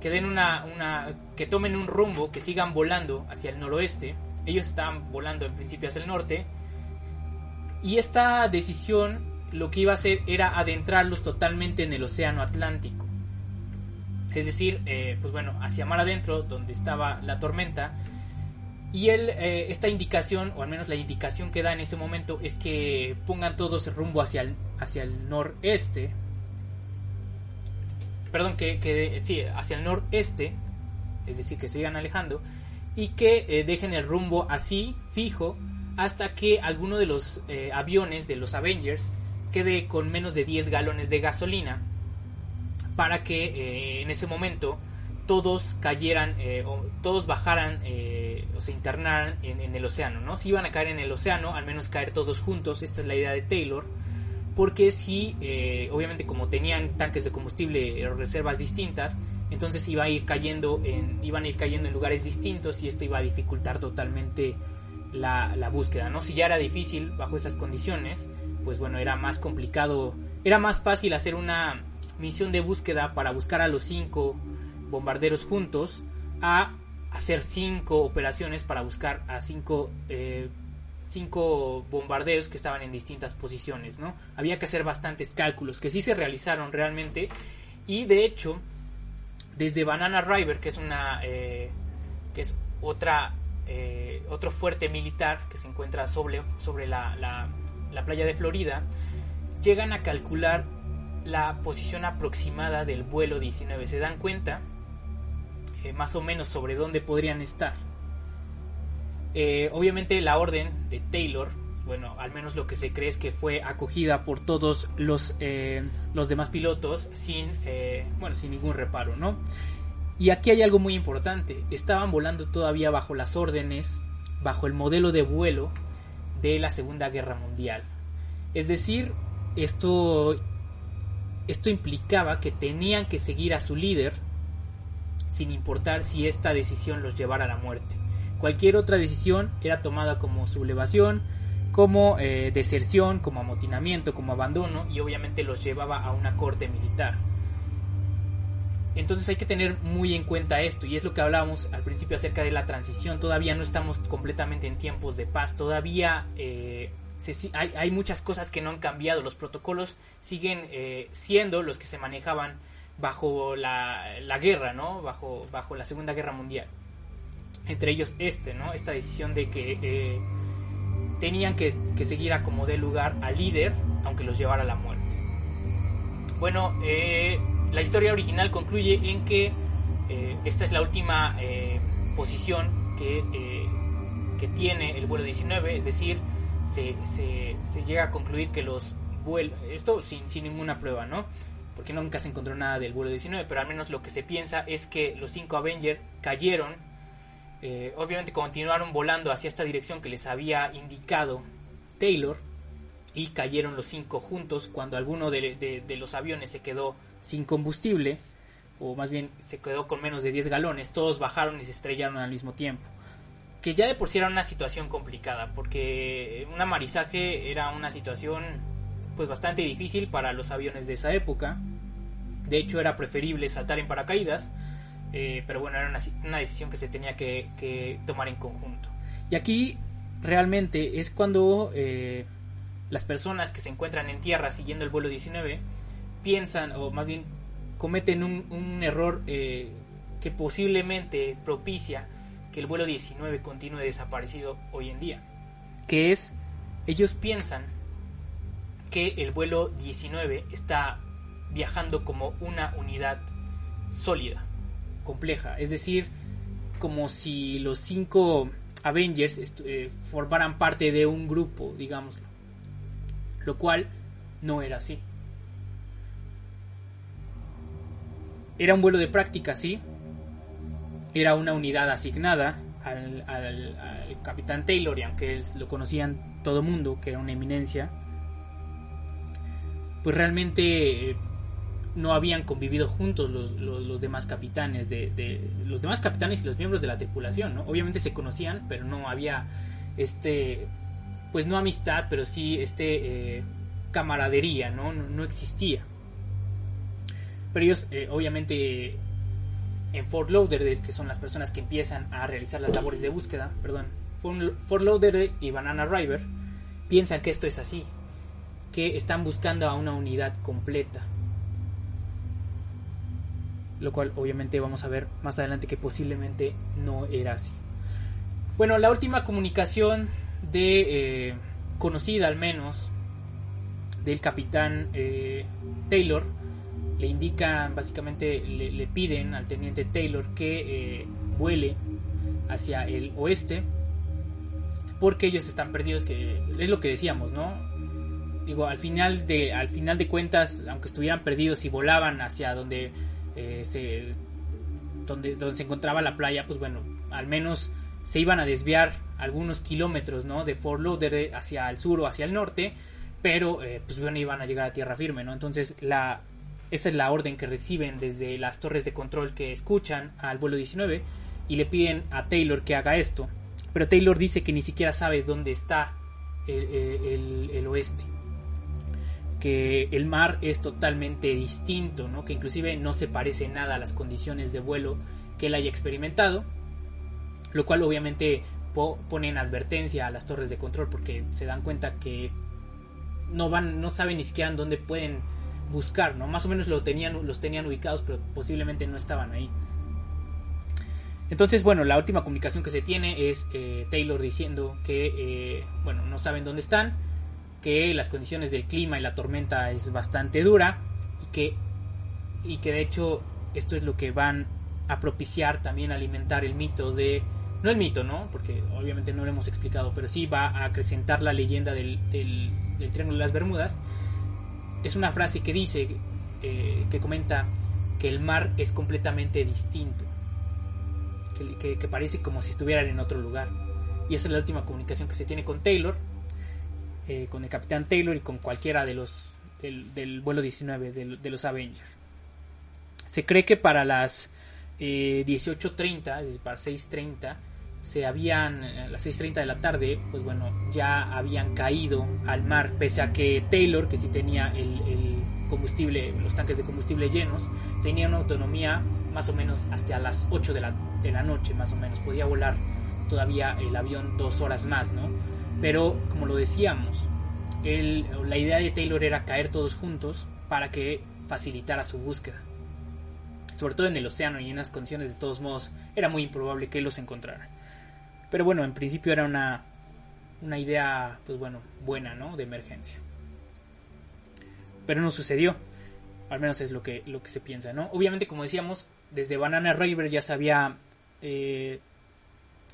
que den una, una que tomen un rumbo, que sigan volando hacia el noroeste. Ellos estaban volando en principio hacia el norte. Y esta decisión lo que iba a hacer era adentrarlos totalmente en el océano Atlántico. Es decir, eh, pues bueno, hacia mar adentro, donde estaba la tormenta. Y él, eh, esta indicación, o al menos la indicación que da en ese momento, es que pongan todos rumbo hacia el, hacia el noreste. Perdón, que, que sí, hacia el noreste, es decir, que sigan alejando, y que eh, dejen el rumbo así, fijo, hasta que alguno de los aviones de los Avengers quede con menos de 10 galones de gasolina para que eh, en ese momento todos cayeran eh, o todos bajaran eh, o se internaran en, el océano, ¿no? Si iban a caer en el océano, al menos caer todos juntos, esta es la idea de Taylor, porque si, obviamente como tenían tanques de combustible o reservas distintas, entonces iba a ir cayendo en, iban a ir cayendo en lugares distintos y esto iba a dificultar totalmente la, la búsqueda, ¿no? Si ya era difícil bajo esas condiciones, pues bueno, era más complicado, era más fácil hacer una misión de búsqueda para buscar a los cinco bombarderos juntos a hacer cinco operaciones para buscar a cinco, eh, cinco bombarderos que estaban en distintas posiciones, ¿no? Había que hacer bastantes cálculos que sí se realizaron realmente y de hecho desde Banana River, que es una eh, que es otra eh, otro fuerte militar que se encuentra sobre, sobre la, la playa de Florida, llegan a calcular la posición aproximada del vuelo 19. Se dan cuenta eh, más o menos sobre dónde podrían estar. Eh, obviamente la orden de Taylor, bueno, al menos lo que se cree es que fue acogida por todos los, eh, los demás pilotos sin, bueno, sin ningún reparo, ¿no? Y aquí hay algo muy importante. Estaban volando todavía bajo las órdenes, bajo el modelo de vuelo de la Segunda Guerra Mundial. Es decir, esto, esto implicaba que tenían que seguir a su líder sin importar si esta decisión los llevara a la muerte. Cualquier otra decisión era tomada como sublevación, como eh, deserción, como amotinamiento, como abandono y obviamente los llevaba a una corte militar. Entonces hay que tener muy en cuenta esto y es lo que hablábamos al principio acerca de la transición. Todavía no estamos completamente en tiempos de paz, todavía eh, hay, muchas cosas que no han cambiado. Los protocolos siguen eh, siendo los que se manejaban bajo la, guerra, bajo la Segunda Guerra Mundial. Entre ellos este, ¿no? Esta decisión de que eh, tenían que, que, seguir a como de lugar al líder, aunque los llevara a la muerte. Bueno, la historia original concluye en que eh, esta es la última eh, posición que, eh, que, tiene el vuelo 19, es decir, se, se, se llega a concluir que los vuelos, esto sin, sin, ninguna prueba, ¿no? Porque nunca se encontró nada del vuelo 19, pero al menos lo que se piensa es que los cinco Avengers cayeron, obviamente continuaron volando hacia esta dirección que les había indicado Taylor, y cayeron los cinco juntos cuando alguno de, de los aviones se quedó sin combustible, o más bien se quedó con menos de 10 galones, todos bajaron y se estrellaron al mismo tiempo. Que ya de por sí era una situación complicada, porque un amarizaje era una situación pues bastante difícil para los aviones de esa época. De hecho era preferible saltar en paracaídas, eh, pero bueno, era una, decisión que se tenía que, tomar en conjunto. Y aquí realmente es cuando eh, las personas que se encuentran en tierra siguiendo el vuelo 19 piensan, o más bien cometen un, error eh, que posiblemente propicia que el vuelo 19 continúe desaparecido hoy en día. Que es, ellos piensan que el vuelo 19 está viajando como una unidad sólida, compleja. Es decir, como si los cinco Avengers eh, formaran parte de un grupo, digámoslo. Lo cual no era así. Era un vuelo de práctica, sí. Era una unidad asignada al, capitán Taylor y aunque lo conocían todo mundo, que era una eminencia, pues realmente eh, no habían convivido juntos los, demás capitanes de, los demás capitanes y los miembros de la tripulación, ¿no? Obviamente se conocían, pero no había este pues no amistad, pero sí este eh, camaradería, ¿no? ¿no? existía. Pero ellos eh, obviamente en Fort Lauderdale, que son las personas que empiezan a realizar las labores de búsqueda, perdón, Fort Lauderdale y Banana River piensan que esto es así, que están buscando a una unidad completa. Lo cual obviamente vamos a ver más adelante que posiblemente no era así. Bueno, la última comunicación de eh, conocida al menos del capitán eh, Taylor le indican, básicamente le, piden al teniente Taylor que eh, vuele hacia el oeste porque ellos están perdidos, que es lo que decíamos, ¿no? Digo, al final de, al final de cuentas, aunque estuvieran perdidos y volaban hacia donde eh, se donde, donde se encontraba la playa, pues bueno, al menos se iban a desviar algunos kilómetros, ¿no? De Fort hacia el sur o hacia el norte, pero eh, pues bueno, iban a llegar a tierra firme, ¿no? Entonces la esa es la orden que reciben desde las torres de control que escuchan al vuelo 19 y le piden a Taylor que haga esto. Pero Taylor dice que ni siquiera sabe dónde está el, oeste. Que el mar es totalmente distinto, ¿no? que inclusive no se parece nada a las condiciones de vuelo que él haya experimentado. Lo cual obviamente pone en advertencia a las torres de control porque se dan cuenta que no van, no saben ni siquiera dónde pueden buscar, ¿no? Más o menos lo tenían, los tenían ubicados, pero posiblemente no estaban ahí. Entonces, bueno, la última comunicación que se tiene es eh, Taylor diciendo que, eh, bueno, no saben dónde están, que las condiciones del clima y la tormenta es bastante dura y que, y que de hecho esto es lo que van a propiciar también alimentar el mito de, no el mito, ¿no? Porque obviamente no lo hemos explicado, pero sí va a acrecentar la leyenda del, del, Triángulo de las Bermudas es una frase que dice, eh, que comenta que el mar es completamente distinto, que, parece como si estuvieran en otro lugar. Y esa es la última comunicación que se tiene con Taylor, eh, con el capitán Taylor y con cualquiera de los del, vuelo 19 de, los Avengers. Se cree que para las 18.30, eh, es decir, para 6.30, se habían, a las 6.30 de la tarde, pues bueno, ya habían caído al mar, pese a que Taylor, que sí tenía el, combustible, los tanques de combustible llenos, tenía una autonomía más o menos hasta las 8 de la, de la noche, más o menos, podía volar todavía el avión dos horas más, ¿no? Pero, como lo decíamos, la idea de Taylor era caer todos juntos para que facilitara su búsqueda. Sobre todo en el océano y en las condiciones de todos modos, era muy improbable que los encontrara. Pero bueno, en principio era una, una idea, pues bueno, buena, ¿no? De emergencia. Pero no sucedió. Al menos es lo que, lo que se piensa, ¿no? Obviamente, como decíamos, desde Banana River ya se había, eh,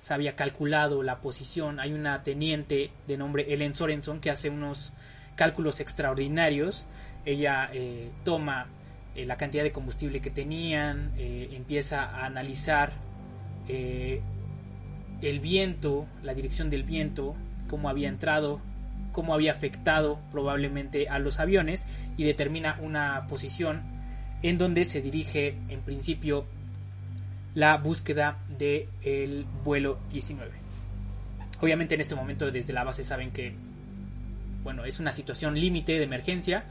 se había calculado la posición. Hay una teniente de nombre Ellen Sorenson que hace unos cálculos extraordinarios. Ella eh, toma eh, la cantidad de combustible que tenían, empieza a analizar el viento, la dirección del viento, cómo había entrado, cómo había afectado probablemente a los aviones y determina una posición en donde se dirige en principio la búsqueda del el vuelo 19. Obviamente en este momento desde la base saben que bueno, es una situación límite de emergencia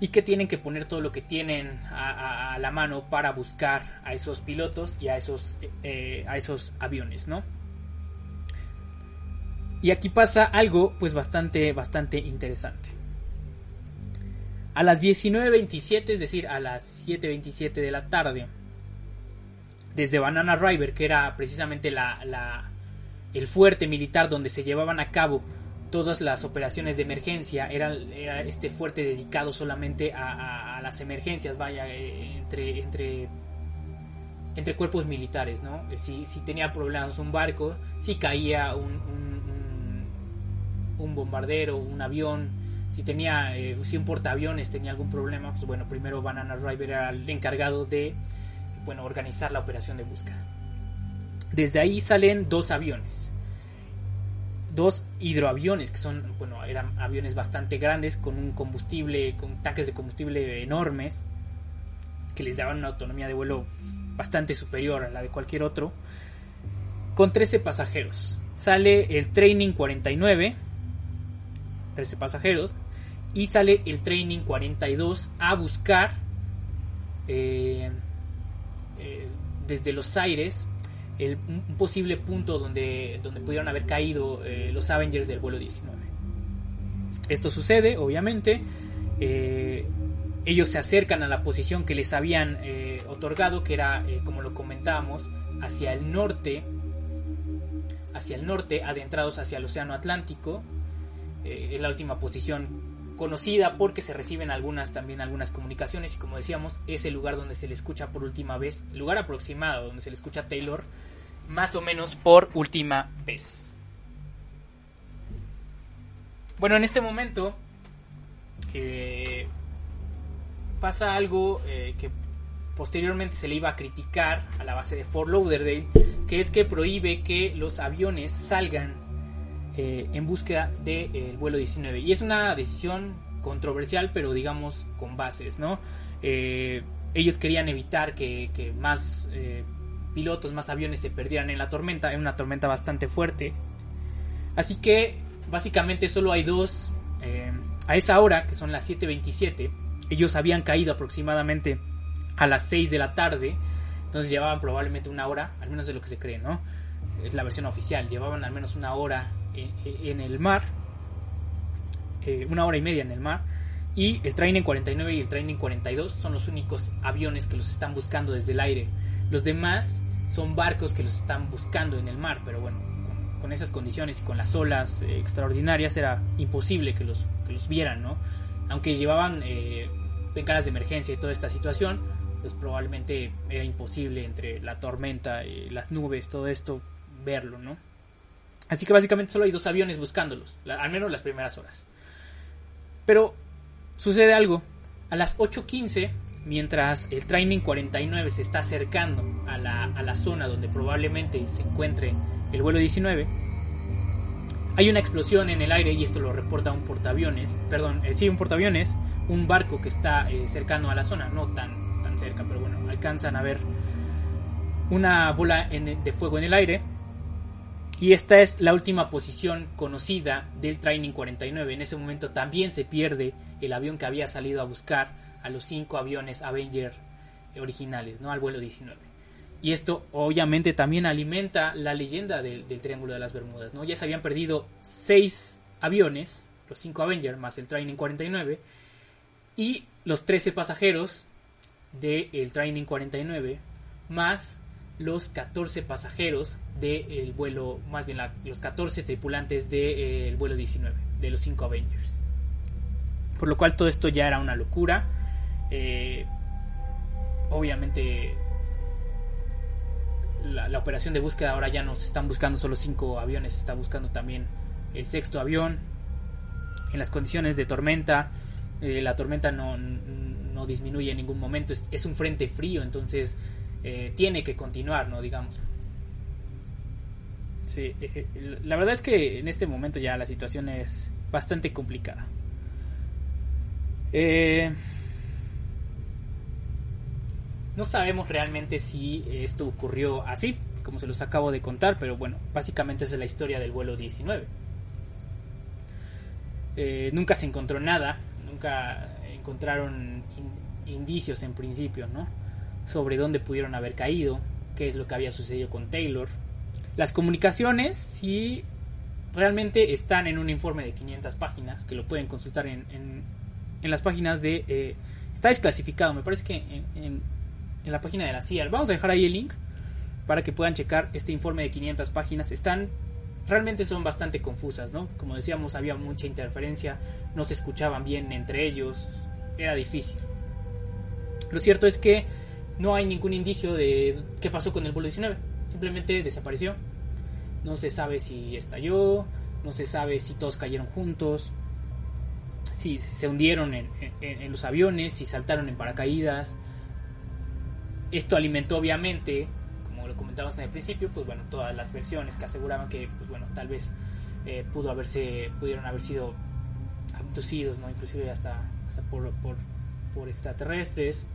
y que tienen que poner todo lo que tienen a, la mano para buscar a esos pilotos y a esos, eh, a esos aviones, ¿no? Y aquí pasa algo pues bastante, bastante interesante. A las 19.27, es decir, a las 7.27 de la tarde, desde Banana River, que era precisamente la, la, el fuerte militar donde se llevaban a cabo todas las operaciones de emergencia era, este fuerte dedicado solamente a, las emergencias, vaya, eh, entre, entre, entre cuerpos militares, ¿no? Si, si tenía problemas un barco, si caía un, un, un, bombardero, un avión, si tenía, eh, si un portaaviones tenía algún problema, pues bueno, primero Banana River era el encargado de, bueno, organizar la operación de búsqueda. Desde ahí salen dos aviones. Dos hidroaviones, que son, bueno, eran aviones bastante grandes, con un combustible, con tanques de combustible enormes, que les daban una autonomía de vuelo bastante superior a la de cualquier otro, con 13 pasajeros. Sale el Training 49, 13 pasajeros, y sale el Training 42 a buscar eh, desde los aires el, un posible punto donde, donde pudieron haber caído eh, los Avengers del vuelo 19. Esto sucede, obviamente. ellos se acercan a la posición que les habían otorgado, que era, como lo comentábamos, hacia el norte, hacia el norte, adentrados hacia el Océano Atlántico. es la última posición conocida porque se reciben algunas también algunas comunicaciones y como decíamos es el lugar donde se le escucha por última vez, el lugar aproximado donde se le escucha Taylor más o menos por última vez. Bueno, en este momento eh, pasa algo eh, que posteriormente se le iba a criticar a la base de Fort Lauderdale, que es que prohíbe que los aviones salgan eh, en búsqueda del eh, vuelo 19. Y es una decisión controversial, pero digamos con bases, ¿no? Eh, ellos querían evitar que, más pilotos, más aviones se perdieran en la tormenta, en una tormenta bastante fuerte. Así que básicamente solo hay dos a esa hora, que son las 7.27. Ellos habían caído aproximadamente a las 6 de la tarde. Entonces llevaban probablemente una hora, al menos de lo que se cree, ¿no? Es la versión oficial. Llevaban al menos una hora en el mar, eh, una hora y media en el mar, y el Training 49 y el Training 42 son los únicos aviones que los están buscando desde el aire. Los demás son barcos que los están buscando en el mar, pero bueno, con, esas condiciones y con las olas eh, extraordinarias era imposible que los, que los vieran, ¿no? Aunque llevaban eh, de emergencia y toda esta situación, pues probablemente era imposible entre la tormenta, y las nubes, todo esto, verlo, ¿no? Así que básicamente solo hay dos aviones buscándolos, al menos las primeras horas. Pero sucede algo. A las 8.15, mientras el Training 49 se está acercando a la, zona donde probablemente se encuentre el vuelo 19, hay una explosión en el aire y esto lo reporta un portaaviones, perdón, eh, sí, un portaaviones, un barco que está eh, cercano a la zona, no tan, tan cerca, pero bueno, alcanzan a ver una bola de fuego en el aire y esta es la última posición conocida del Training 49. En ese momento también se pierde el avión que había salido a buscar a los cinco aviones Avenger originales, ¿no? Al vuelo 19. Y esto obviamente también alimenta la leyenda del, Triángulo de las Bermudas, ¿no? Ya se habían perdido seis aviones, los cinco Avenger más el Training 49, y los 13 pasajeros del Training 49, más los 14 pasajeros del vuelo, más bien los 14 tripulantes del eh, vuelo 19, de los 5 Avengers. Por lo cual todo esto ya era una locura. Eh, obviamente la, operación de búsqueda ahora ya no se están buscando solo 5 aviones, se está buscando también el sexto avión. En las condiciones de tormenta, eh, la tormenta no, no, disminuye en ningún momento, es, es un frente frío, entonces eh, tiene que continuar, ¿no? Digamos. Sí, eh, eh, la verdad es que en este momento ya la situación es bastante complicada. no sabemos realmente si esto ocurrió así, como se los acabo de contar, pero bueno, básicamente es la historia del vuelo 19. nunca se encontró nada, nunca encontraron indicios en principio, ¿no? sobre dónde pudieron haber caído, qué es lo que había sucedido con Taylor. Las comunicaciones sí realmente están en un informe de 500 páginas, que lo pueden consultar en, en, las páginas de... Eh, está desclasificado, me parece que en, en, la página de la CIA. Vamos a dejar ahí el link para que puedan checar este informe de 500 páginas. Están realmente son bastante confusas, ¿no? Como decíamos, había mucha interferencia, no se escuchaban bien entre ellos, era difícil. Lo cierto es que no hay ningún indicio de qué pasó con el vuelo 19. Simplemente desapareció. No se sabe si estalló, no se sabe si todos cayeron juntos, si se hundieron en, los aviones, si saltaron en paracaídas. Esto alimentó obviamente, como lo comentamos en el principio, pues bueno, todas las versiones que aseguraban que, pues bueno, tal vez eh, pudo haberse, pudieron haber sido abducidos, ¿no? Inclusive hasta, hasta por, por, por extraterrestres.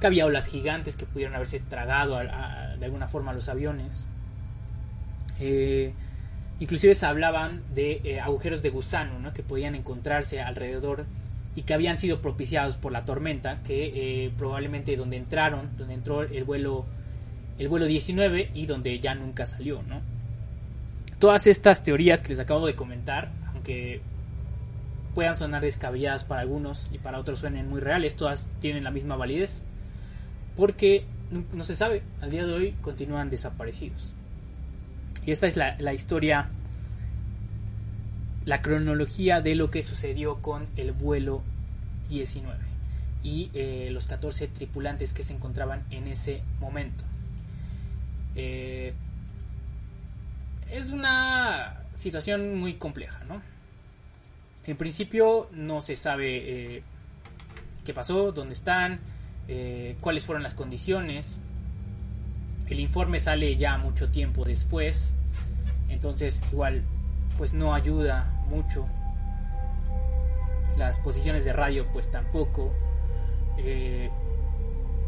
Que había olas gigantes que pudieron haberse tragado de alguna forma a los aviones. Eh, inclusive se hablaban de eh, agujeros de gusano, ¿no? Que podían encontrarse alrededor y que habían sido propiciados por la tormenta, que eh, probablemente donde entraron, donde entró el vuelo, el vuelo 19 y donde ya nunca salió. Todas estas teorías que les acabo de comentar, aunque puedan sonar descabelladas para algunos y para otros suenen muy reales, todas tienen la misma validez, porque no, se sabe, al día de hoy continúan desaparecidos. Y esta es la, historia la cronología de lo que sucedió con el vuelo 19 y eh, los 14 tripulantes que se encontraban en ese momento. Eh, es una situación muy compleja, ¿no? En principio no se sabe eh, qué pasó, dónde están, cuáles fueron las condiciones. El informe sale ya mucho tiempo después, entonces igual pues no ayuda mucho. Las posiciones de radio pues tampoco. Eh,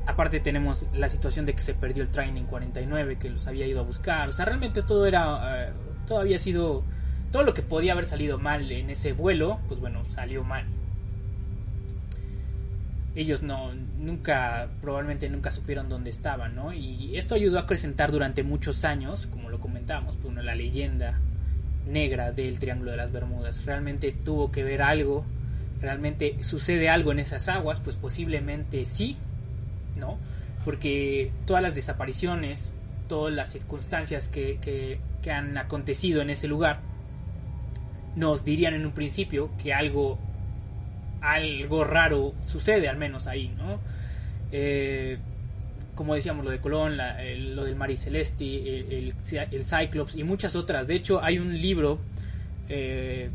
aparte tenemos la situación de que se perdió el Training 49 que los había ido a buscar. O sea, realmente todo era... Eh, todo había sido... Todo lo que podía haber salido mal en ese vuelo, pues bueno, salió mal. Ellos no, nunca, probablemente nunca supieron dónde estaban, ¿no? Y esto ayudó a acrecentar durante muchos años, como lo comentamos, pues, la leyenda negra del Triángulo de las Bermudas. Realmente tuvo que ver algo, realmente sucede algo en esas aguas, pues posiblemente sí, ¿no? Porque todas las desapariciones, todas las circunstancias que, que, han acontecido en ese lugar, nos dirían en un principio que algo, algo raro sucede, al menos ahí, ¿no? Eh, como decíamos, lo de Colón, lo del Mari Celesti, el, el, Cyclops y muchas otras. De hecho, hay un libro eh,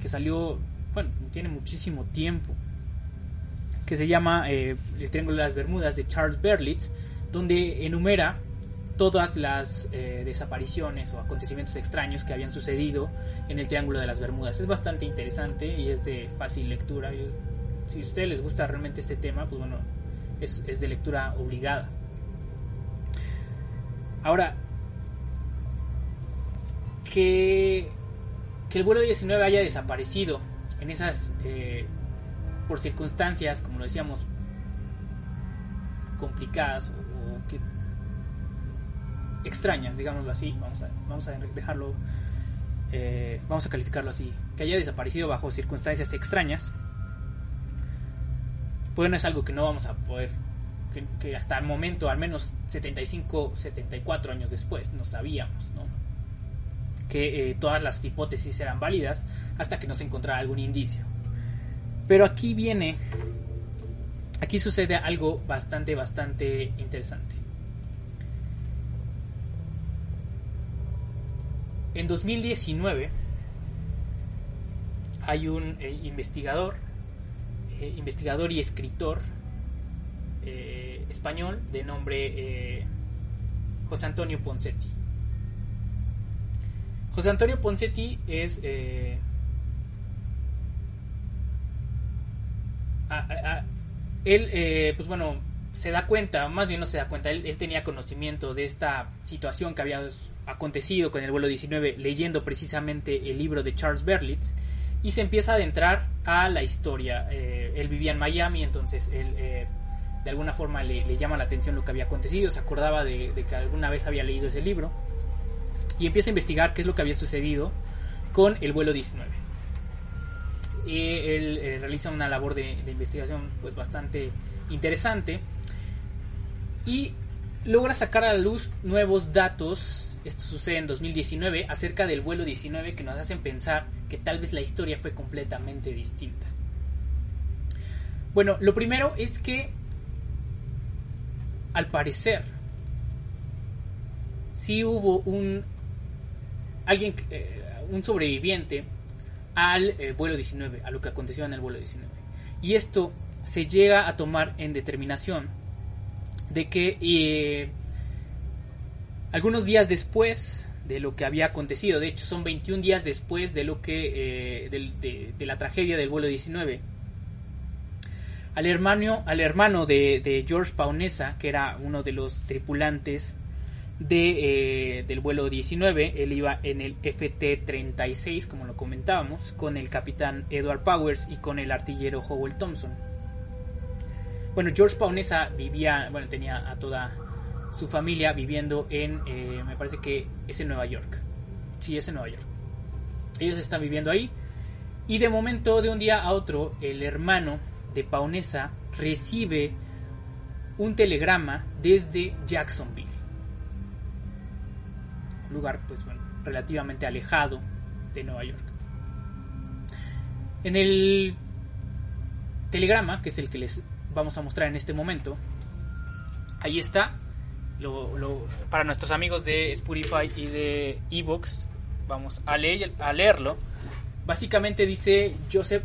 que salió, bueno, tiene muchísimo tiempo, que se llama eh, El Triángulo de las Bermudas de Charles Berlitz, donde enumera todas las eh, desapariciones o acontecimientos extraños que habían sucedido en el Triángulo de las Bermudas. Es bastante interesante y es de fácil lectura. Si a ustedes les gusta realmente este tema, pues bueno, es, de lectura obligada. Ahora, que, que el vuelo 19 haya desaparecido en esas, eh, por circunstancias, como lo decíamos, complicadas o, que extrañas, digámoslo así, vamos a, dejarlo, eh, vamos a calificarlo así, que haya desaparecido bajo circunstancias extrañas, bueno, es algo que no vamos a poder, que, hasta el momento, al menos 75, 74 años después, no sabíamos, ¿no? Que eh, todas las hipótesis eran válidas hasta que no se encontrara algún indicio. Pero aquí viene, aquí sucede algo bastante, bastante interesante. En 2019 hay un eh, investigador eh, investigador y escritor eh, español de nombre José Antonio Poncetti. José Antonio Poncetti es él, pues bueno, se da cuenta, más bien no se da cuenta, él, él, tenía conocimiento de esta situación que había acontecido con el vuelo 19 leyendo precisamente el libro de Charles Berlitz y se empieza a adentrar a la historia. Eh, él vivía en Miami, entonces él eh, de alguna forma le, llama la atención lo que había acontecido, se acordaba de, que alguna vez había leído ese libro y empieza a investigar qué es lo que había sucedido con el vuelo 19. Y él eh, realiza una labor de, de investigación pues bastante interesante y logra sacar a la luz nuevos datos esto sucede en 2019 acerca del vuelo 19 que nos hacen pensar que tal vez la historia fue completamente distinta. Bueno, lo primero es que al parecer sí hubo un alguien eh, un sobreviviente al eh, vuelo 19, a lo que aconteció en el vuelo 19. Y esto se llega a tomar en determinación de que eh, Algunos días después de lo que había acontecido, de hecho son 21 días después de lo que eh, de, la tragedia del vuelo 19, al hermano, al hermano de, George Paunesa, que era uno de los tripulantes de, eh, del vuelo 19, él iba en el FT-36, como lo comentábamos, con el capitán Edward Powers y con el artillero Howell Thompson. Bueno, George Paunesa vivía, bueno, tenía a toda su familia viviendo en, eh, me parece que es en Nueva York. Sí, es en Nueva York. Ellos están viviendo ahí. Y de momento, de un día a otro, el hermano de Paunesa recibe un telegrama desde Jacksonville. Un lugar, pues bueno, relativamente alejado de Nueva York. En el telegrama, que es el que les vamos a mostrar en este momento, ahí está para nuestros amigos de Spotify y de Evox, vamos a leerlo. Básicamente dice Joseph,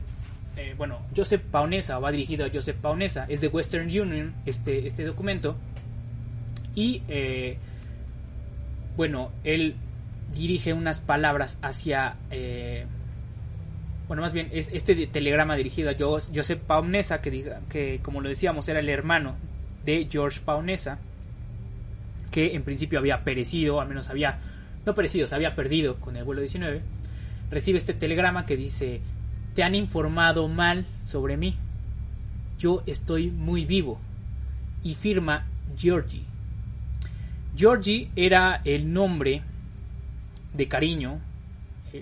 eh, bueno, Joseph Paunesa, va dirigido a Joseph Paunesa, es de Western Union este, este documento. Y eh, bueno, él dirige unas palabras hacia... Eh, bueno, más bien, es este telegrama dirigido a Joseph Paunesa, que, diga, que como lo decíamos era el hermano de George Paunesa que en principio había perecido, al menos había, no perecido, se había perdido con el vuelo 19, recibe este telegrama que dice, te han informado mal sobre mí, yo estoy muy vivo, y firma Georgie. Georgie era el nombre de cariño,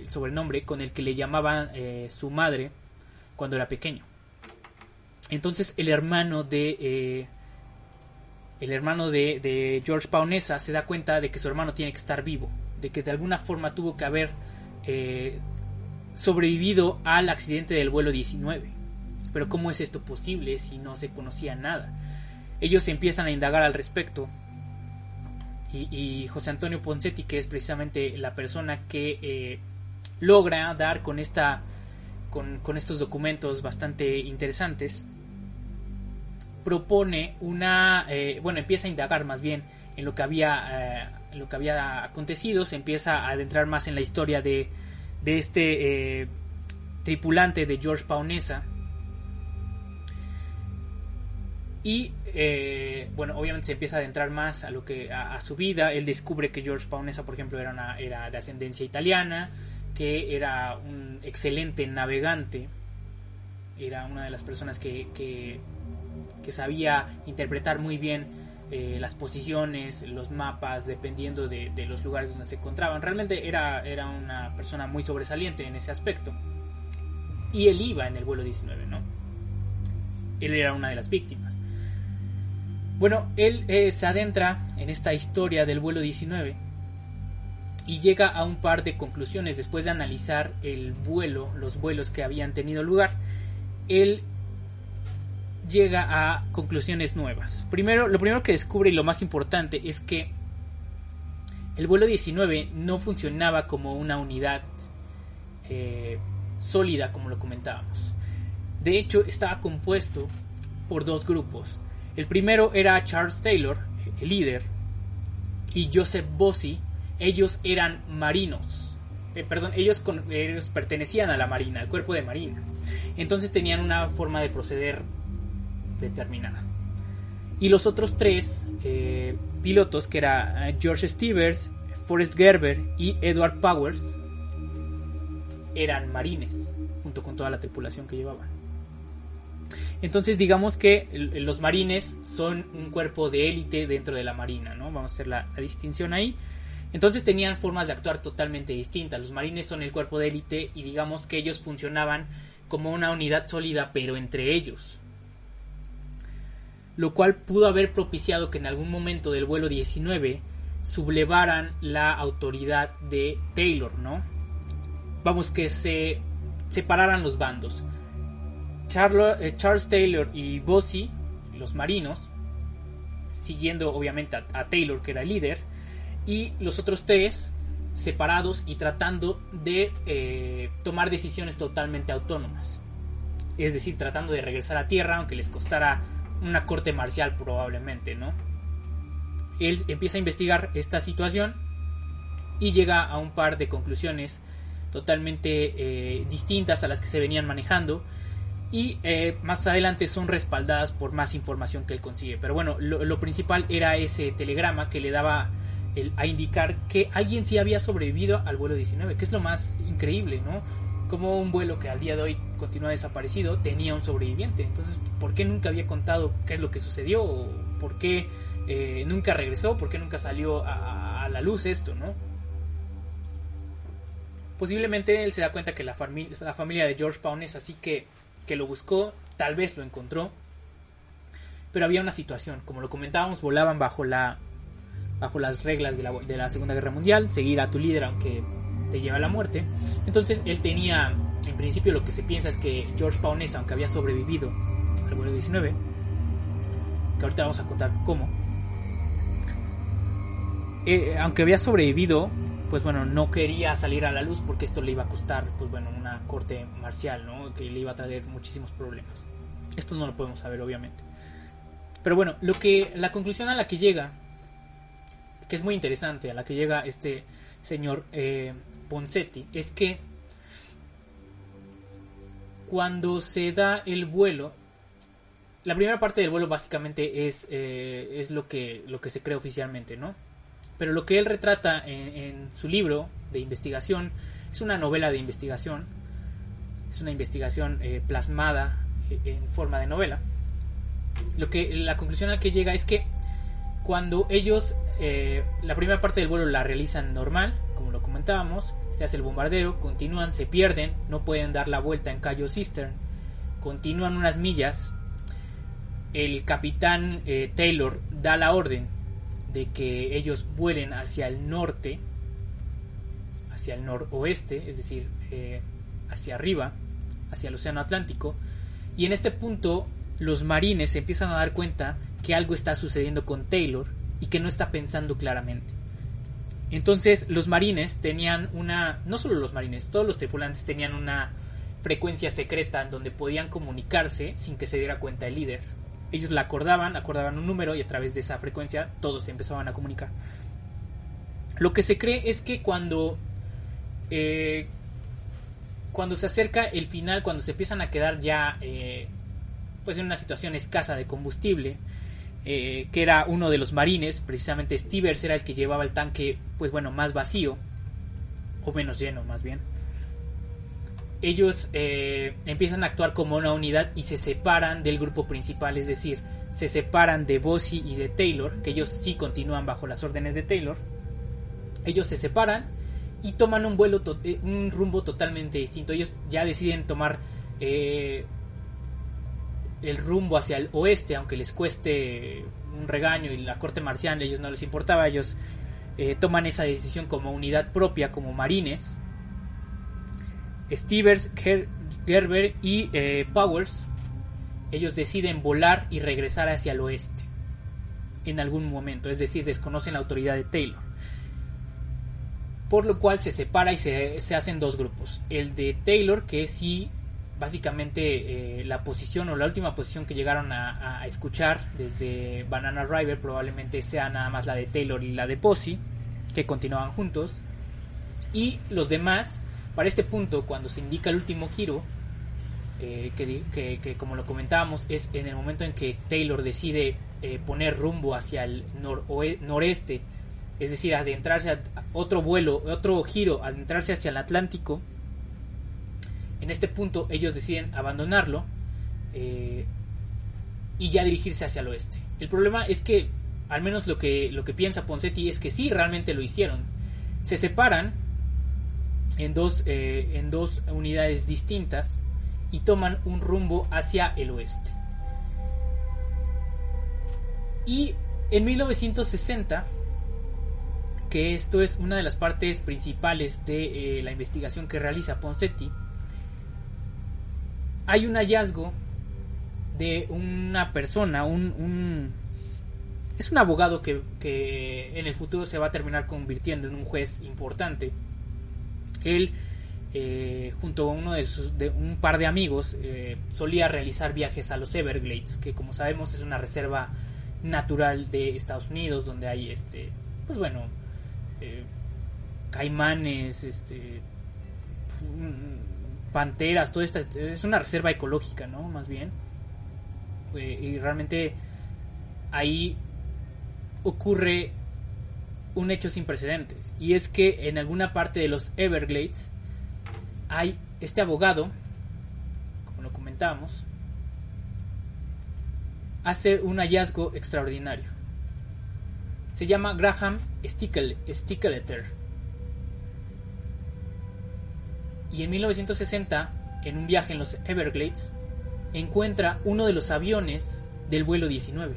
el sobrenombre con el que le llamaban eh, su madre cuando era pequeño. Entonces el hermano de eh, el hermano de, George Paunesa se da cuenta de que su hermano tiene que estar vivo, de que de alguna forma tuvo que haber eh, sobrevivido al accidente del vuelo 19. Pero ¿cómo es esto posible si no se conocía nada? Ellos empiezan a indagar al respecto y, José Antonio Poncetti, que es precisamente la persona que eh, logra dar con, esta, con, con estos documentos bastante interesantes, propone una, eh, bueno, empieza a indagar más bien en lo que había, eh, lo que había acontecido, se empieza a adentrar más en la historia de, de este eh, tripulante de George Paunesa. Y bueno, obviamente se empieza a adentrar más a lo que a, su vida. Él descubre que George Paunesa, por ejemplo, era, era de ascendencia italiana, que era un excelente navegante. Era una de las personas que, que sabía interpretar muy bien eh, las posiciones, los mapas, dependiendo de, los lugares donde se encontraban. Realmente era, era una persona muy sobresaliente en ese aspecto. Y él iba en el vuelo 19, ¿no? Él era una de las víctimas. Bueno, él eh, se adentra en esta historia del vuelo 19 y llega a un par de conclusiones después de analizar el vuelo, los vuelos que habían tenido lugar. Él llega a conclusiones nuevas. Primero, lo primero que descubre y lo más importante es que el vuelo 19 no funcionaba como una unidad eh, sólida como lo comentábamos. De hecho, estaba compuesto por dos grupos. El primero era Charles Taylor, el líder, y Joseph Bossi. Ellos eran marinos. Eh, perdón, ellos, ellos pertenecían a la marina, al cuerpo de marina. Entonces tenían una forma de proceder determinada. Y los otros tres eh, pilotos, que era eh, George Stevens, Forrest Gerber y Edward Powers, eran marines, junto con toda la tripulación que llevaban. Entonces digamos que los marines son un cuerpo de élite dentro de la marina, ¿no? Vamos a hacer la, distinción ahí. Entonces tenían formas de actuar totalmente distintas. Los marines son el cuerpo de élite y digamos que ellos funcionaban como una unidad sólida, pero entre ellos lo cual pudo haber propiciado que en algún momento del vuelo 19 sublevaran la autoridad de Taylor, ¿no? Vamos, que se separaran los bandos. Eh, Charles Taylor y Bossy, los marinos, siguiendo obviamente a, Taylor, que era el líder, y los otros tres separados y tratando de eh, tomar decisiones totalmente autónomas. Es decir, tratando de regresar a tierra, aunque les costara una corte marcial probablemente, ¿no? él empieza a investigar esta situación y llega a un par de conclusiones totalmente eh, distintas a las que se venían manejando y eh, más adelante son respaldadas por más información que él consigue. Pero bueno, lo, principal era ese telegrama que le daba a indicar que alguien sí había sobrevivido al vuelo 19, que es lo más increíble, ¿no? Como un vuelo que al día de hoy continúa desaparecido tenía un sobreviviente. Entonces, ¿por qué nunca había contado qué es lo que sucedió? ¿Por qué eh, nunca regresó? ¿Por qué nunca salió a, la luz esto, no? Posiblemente él se da cuenta que la, la familia de George Pound es así que, que lo buscó, tal vez lo encontró. Pero había una situación, como lo comentábamos, volaban bajo la bajo las reglas de la, de la Segunda Guerra Mundial, seguir a tu líder aunque te lleva a la muerte. Entonces él tenía, en principio lo que se piensa es que George Paunesa, aunque había sobrevivido al vuelo 19, que ahorita vamos a contar cómo, eh, aunque había sobrevivido, pues bueno, no quería salir a la luz porque esto le iba a costar, pues bueno, una corte marcial, ¿no? Que le iba a traer muchísimos problemas. Esto no lo podemos saber, obviamente. Pero bueno, lo que, la conclusión a la que llega, que es muy interesante, a la que llega este señor eh, es que cuando se da el vuelo, la primera parte del vuelo básicamente es, eh, es lo, que, lo que se cree oficialmente, ¿no? Pero lo que él retrata en, su libro de investigación es una novela de investigación, es una investigación eh, plasmada eh, en forma de novela. Lo que la conclusión a la que llega es que cuando ellos eh, la primera parte del vuelo la realizan normal, como lo comentábamos, se hace el bombardero, continúan, se pierden, no pueden dar la vuelta en Cayo Cistern, continúan unas millas, el capitán Taylor da la orden de que ellos vuelen hacia el norte, hacia el noroeste, es decir, eh, hacia arriba, hacia el Océano Atlántico, y en este punto los marines se empiezan a dar cuenta que algo está sucediendo con Taylor y que no está pensando claramente. Entonces los marines tenían una, no solo los marines, todos los tripulantes tenían una frecuencia secreta en donde podían comunicarse sin que se diera cuenta el líder ellos la acordaban, acordaban un número y a través de esa frecuencia todos se empezaban a comunicar. Lo que se cree es que cuando eh, cuando se acerca el final, cuando se empiezan a quedar ya eh, pues en una situación escasa de combustible, eh, que era uno de los marines, precisamente Stevers era el que llevaba el tanque, pues bueno, más vacío, o menos lleno más bien ellos eh, empiezan a actuar como una unidad y se separan del grupo principal, es decir, se separan de Bossy y de Taylor, que ellos sí continúan bajo las órdenes de Taylor. Ellos se separan y toman un vuelo, eh, un rumbo totalmente distinto. Ellos ya deciden tomar el rumbo hacia el oeste, aunque les cueste un regaño y la corte marcial ellos no les importaba, ellos toman esa decisión como unidad propia, como marines Stevers, Gerber y eh, Powers, ellos deciden volar y regresar hacia el oeste en algún momento, es decir, desconocen la autoridad de Taylor. Por lo cual se separa y se, hacen dos grupos. El de Taylor, que sí, básicamente eh, la posición o la última posición que llegaron a, escuchar desde Banana River probablemente sea nada más la de Taylor y la de Posey, que continuaban juntos. Y los demás para este punto, cuando se indica el último giro, eh, que, como lo comentábamos, es en el momento en que Taylor decide eh, poner rumbo hacia el noreste, es decir, adentrarse a otro vuelo, otro giro, adentrarse hacia el Atlántico, en este punto ellos deciden abandonarlo eh, y ya dirigirse hacia el oeste. El problema es que, al menos lo que, lo que piensa Poncetti es que sí, realmente lo hicieron. Se separan en dos, eh, en dos unidades distintas y toman un rumbo hacia el oeste. Y en 1960, que esto es una de las partes principales de eh, la investigación que realiza Poncetti, hay un hallazgo de una persona, un, es un abogado que, que en el futuro se va a terminar convirtiendo en un juez importante. Él, eh, junto a uno de, sus, de un par de amigos, eh, solía realizar viajes a los Everglades, que como sabemos es una reserva natural de Estados Unidos, donde hay este, pues bueno, eh, caimanes, este, panteras, todo esta es una reserva ecológica, ¿no? Más bien. Eh, y realmente ahí ocurre un hecho sin precedentes. Y es que en alguna parte de los Everglades hay este abogado, como lo comentábamos, hace un hallazgo extraordinario. Se llama Graham Stickleter. Y en 1960, en un viaje en los Everglades, encuentra uno de los aviones del vuelo 19.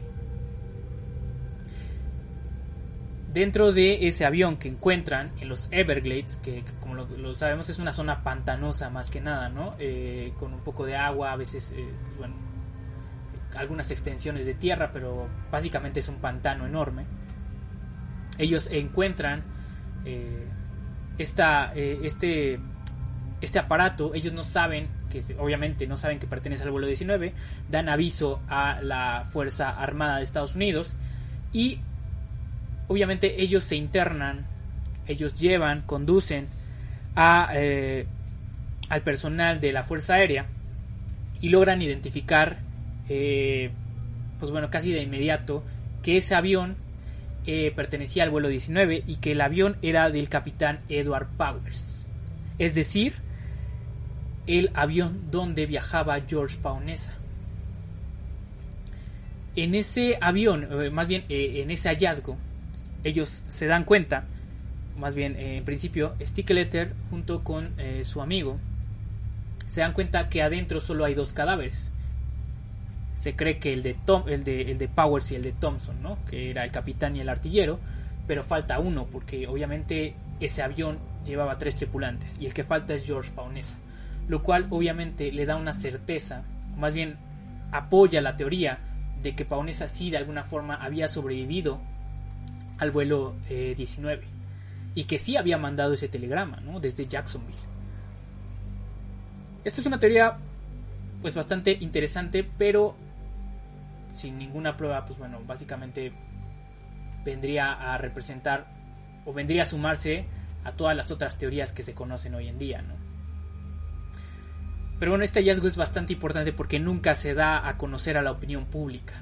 Dentro de ese avión que encuentran en los Everglades, que, como lo, sabemos es una zona pantanosa más que nada, ¿no? Eh, con un poco de agua, a veces, eh, pues bueno, algunas extensiones de tierra, pero básicamente es un pantano enorme. Ellos encuentran eh, esta, este, este aparato, ellos no saben que obviamente no saben que pertenece al vuelo 19, dan aviso a la Fuerza Armada de Estados Unidos y obviamente ellos se internan, ellos llevan, conducen a, eh, al personal de la Fuerza Aérea y logran identificar, eh, pues bueno, casi de inmediato, que ese avión eh, pertenecía al vuelo 19 y que el avión era del capitán Edward Powers. Es decir, el avión donde viajaba George Paunesa. En ese avión, más bien en ese hallazgo, ellos se dan cuenta, más bien en principio, Stickletter junto con eh, su amigo, se dan cuenta que adentro solo hay dos cadáveres. Se cree que el de, Tom, el de, el de Powers y el de Thompson, ¿no? que era el capitán y el artillero, pero falta uno, porque obviamente ese avión llevaba tres tripulantes y el que falta es George Paunesa, lo cual obviamente le da una certeza, más bien apoya la teoría de que Paunesa sí de alguna forma había sobrevivido al vuelo 19 eh, y que sí había mandado ese telegrama ¿no? desde Jacksonville. Esta es una teoría pues bastante interesante, pero sin ninguna prueba, pues bueno, básicamente vendría a representar o vendría a sumarse a todas las otras teorías que se conocen hoy en día, ¿no? Pero bueno, este hallazgo es bastante importante porque nunca se da a conocer a la opinión pública.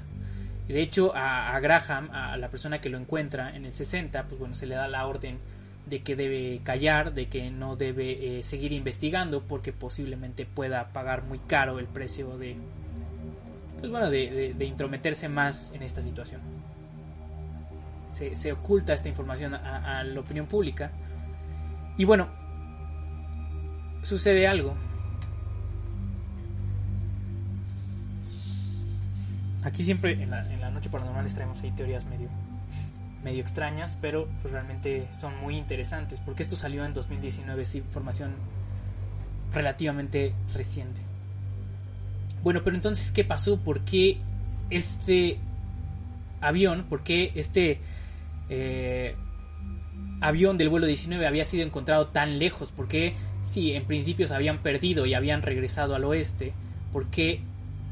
De hecho, a, Graham, a la persona que lo encuentra en el 60, pues bueno, se le da la orden de que debe callar, de que no debe eh, seguir investigando porque posiblemente pueda pagar muy caro el precio de, pues bueno, de, intrometerse más en esta situación. Se, oculta esta información a la opinión pública. Y bueno, sucede algo Aquí siempre en la, en la noche paranormal traemos ahí teorías medio, medio extrañas, pero pues realmente son muy interesantes, porque esto salió en 2019, es información relativamente reciente. Bueno, pero entonces, ¿qué pasó? ¿Por qué este avión, por qué este eh, avión del vuelo 19 había sido encontrado tan lejos? ¿Por qué, si en principio se habían perdido y habían regresado al oeste, por qué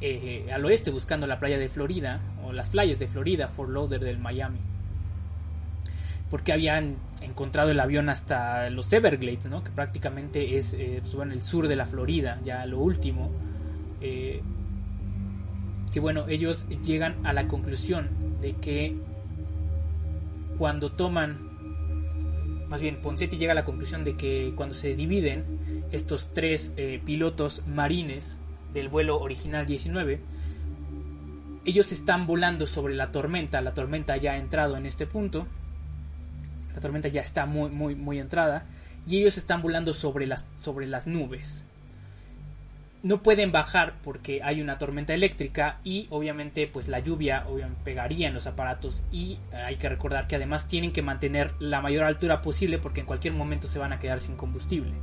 eh, al oeste buscando la playa de Florida o las playas de Florida, Fort Lauderdale del Miami. Porque habían encontrado el avión hasta los Everglades, ¿no? que prácticamente es eh, pues, el sur de la Florida, ya lo último. Eh, y bueno, ellos llegan a la conclusión de que cuando toman, más bien Poncetti llega a la conclusión de que cuando se dividen estos tres pilotos marines del vuelo original 19, ellos están volando sobre la tormenta, la tormenta ya ha entrado en este punto, la tormenta ya está muy, muy, muy entrada, y ellos están volando sobre las, sobre las nubes. No pueden bajar porque hay una tormenta eléctrica y obviamente pues la lluvia pegaría en los aparatos y hay que recordar que además tienen que mantener la mayor altura posible porque en cualquier momento se van a quedar sin combustible.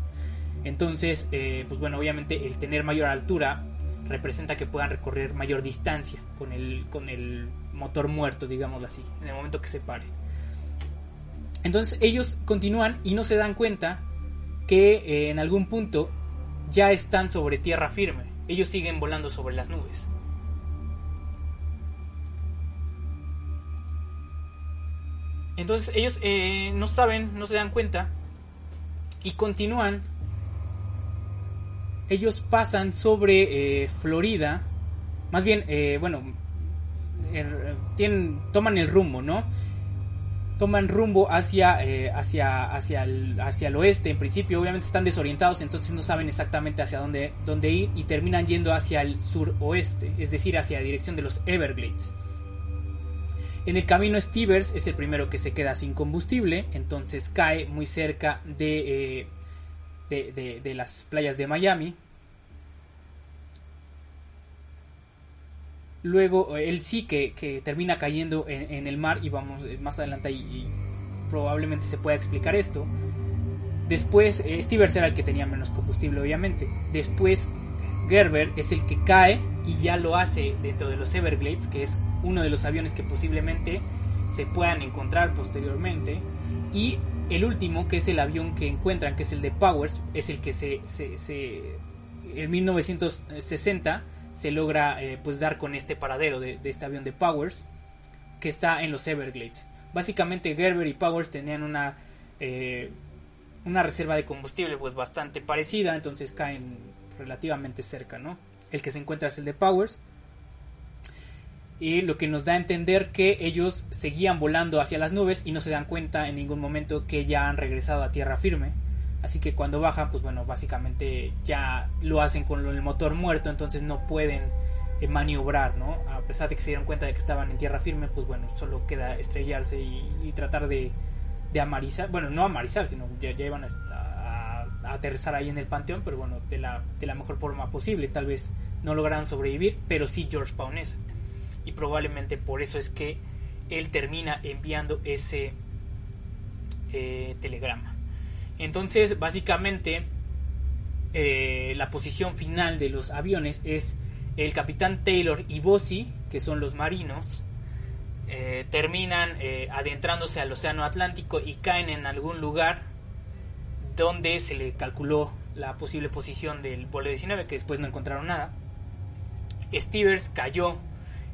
Entonces, eh, pues bueno, obviamente el tener mayor altura representa que puedan recorrer mayor distancia con el, con el motor muerto, digámoslo así, en el momento que se pare. Entonces ellos continúan y no se dan cuenta que eh, en algún punto ya están sobre tierra firme. Ellos siguen volando sobre las nubes. Entonces ellos eh, no saben, no se dan cuenta y continúan. Ellos pasan sobre eh, Florida, más bien, eh, bueno, toman el rumbo, ¿no? Toman rumbo hacia, hacia, hacia, el, hacia el oeste. En principio, obviamente están desorientados, entonces no saben exactamente hacia dónde, dónde ir y terminan yendo hacia el suroeste, es decir, hacia la dirección de los Everglades. En el camino Stevers es el primero que se queda sin combustible, entonces cae muy cerca de, eh, de, las playas de Miami. Luego él sí que, termina cayendo en, el mar y vamos eh, más adelante y, probablemente se pueda explicar esto. Después eh, Stevers era el que tenía menos combustible obviamente. Después Gerber es el que cae y ya lo hace dentro de los Everglades, que es uno de los aviones que posiblemente se puedan encontrar posteriormente. Y el último, que es el avión que encuentran, que es el de Powers, es el que se, en 1960 se logra eh, pues dar con este paradero de, este avión de Powers, que está en los Everglades. Básicamente Gerber y Powers tenían una, eh, una reserva de combustible pues bastante parecida, entonces caen relativamente cerca, ¿no? El que se encuentra es el de Powers y lo que nos da a entender que ellos seguían volando hacia las nubes y no se dan cuenta en ningún momento que ya han regresado a tierra firme. Así que cuando bajan, pues bueno, básicamente ya lo hacen con el motor muerto, entonces no pueden eh, maniobrar, ¿no? A pesar de que se dieron cuenta de que estaban en tierra firme, pues bueno, solo queda estrellarse y, tratar de, de, amarizar, bueno, no amarizar, sino ya, ya iban a, a, aterrizar ahí en el panteón, pero bueno, de la, de la mejor forma posible, tal vez no lograron sobrevivir, pero sí George Paunes y probablemente por eso es que él termina enviando ese eh, telegrama. Entonces, básicamente, eh, la posición final de los aviones es el capitán Taylor y Bossi, que son los marinos, eh, terminan adentrándose al Océano Atlántico y caen en algún lugar donde se le calculó la posible posición del vuelo 19, que después no encontraron nada. Stevers cayó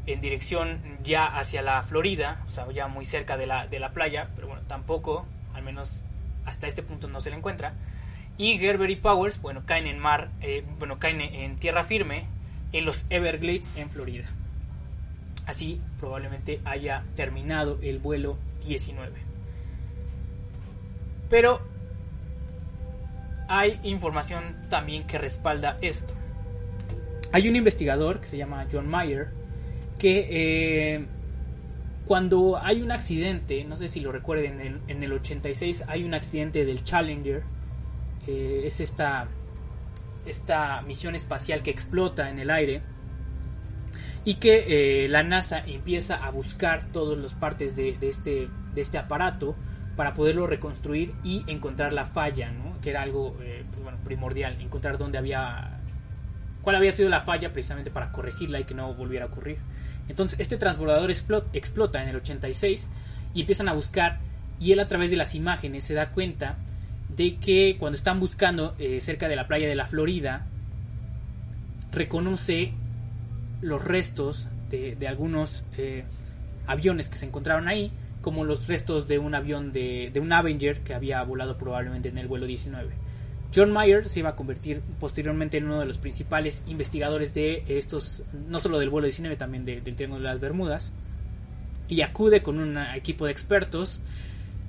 en dirección ya hacia la Florida, o sea, ya muy cerca de la, de la playa, pero bueno, tampoco, al menos hasta este punto no se le encuentra. Y Gerber y Powers, bueno, caen en mar, eh, bueno, caen en tierra firme en los Everglades en Florida. Así probablemente haya terminado el vuelo 19. Pero hay información también que respalda esto. Hay un investigador que se llama John Mayer, que eh, cuando hay un accidente, no sé si lo recuerden, en el, en el 86 hay un accidente del Challenger, eh, es esta, esta misión espacial que explota en el aire y que eh, la NASA empieza a buscar todas las partes de, este, de este aparato para poderlo reconstruir y encontrar la falla, ¿no? que era algo pues primordial, encontrar dónde había, cuál había sido la falla precisamente para corregirla y que no volviera a ocurrir. Entonces este transbordador explota en el 86 y empiezan a buscar y él a través de las imágenes se da cuenta de que cuando están buscando eh, cerca de la playa de la Florida reconoce los restos de, algunos eh, aviones que se encontraron ahí como los restos de un avión de, de un Avenger que había volado probablemente en el vuelo 19 John Mayer se iba a convertir posteriormente en uno de los principales investigadores de estos, no solo del vuelo 19, también del Triángulo de las Bermudas, y acude con un equipo de expertos,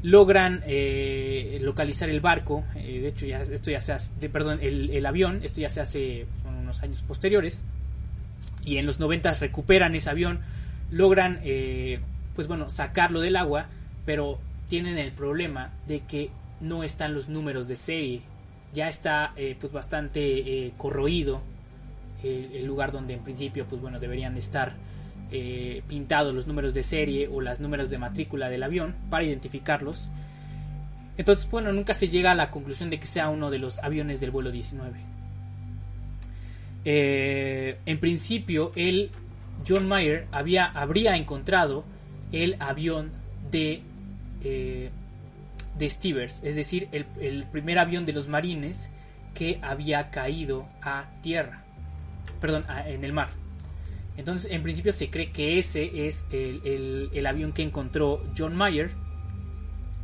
logran eh, localizar el barco, eh, de hecho ya, esto ya se hace, perdón, el, avión, esto ya se hace unos años posteriores, y en los 90 recuperan ese avión, logran, eh, pues bueno, sacarlo del agua, pero tienen el problema de que no están los números de serie ya está eh, pues bastante eh, corroído el, lugar donde en principio pues bueno deberían estar eh, pintados los números de serie o los números de matrícula del avión para identificarlos. Entonces bueno nunca se llega a la conclusión de que sea uno de los aviones del vuelo 19 en principio el John Mayer había habría encontrado el avión de de Stevers, es decir, el, primer avión de los marines que había caído a tierra, perdón, en el mar. Entonces, en principio se cree que ese es el, avión que encontró John Mayer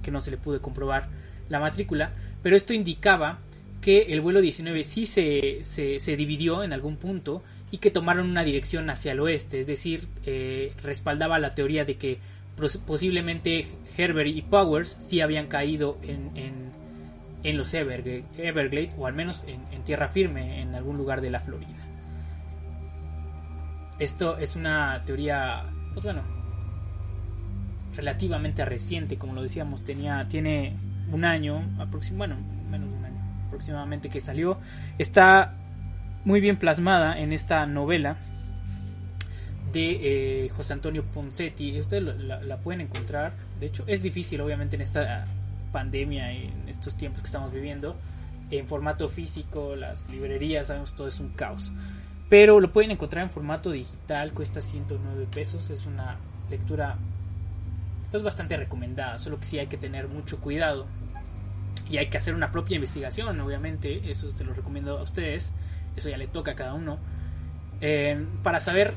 que no se le pudo comprobar la matrícula, pero esto indicaba que el vuelo 19 sí se, se, dividió en algún punto y que tomaron una dirección hacia el oeste, es decir, eh, respaldaba la teoría de que posiblemente Herbert y Powers sí habían caído en, en, los Everglades, o al menos en, tierra firme en algún lugar de la Florida. Esto es una teoría, pues bueno, relativamente reciente, como lo decíamos, tenía, tiene un año, bueno, menos de un año aproximadamente que salió. Está muy bien plasmada en esta novela de eh, José Antonio Poncetti. Ustedes la, pueden encontrar. De hecho, es difícil, obviamente, en esta pandemia y en estos tiempos que estamos viviendo. En formato físico, las librerías, sabemos, todo es un caos. Pero lo pueden encontrar en formato digital, cuesta 109 pesos. Es una lectura pues bastante recomendada, solo que sí hay que tener mucho cuidado y hay que hacer una propia investigación, obviamente, eso se lo recomiendo a ustedes, eso ya le toca a cada uno, eh, para saber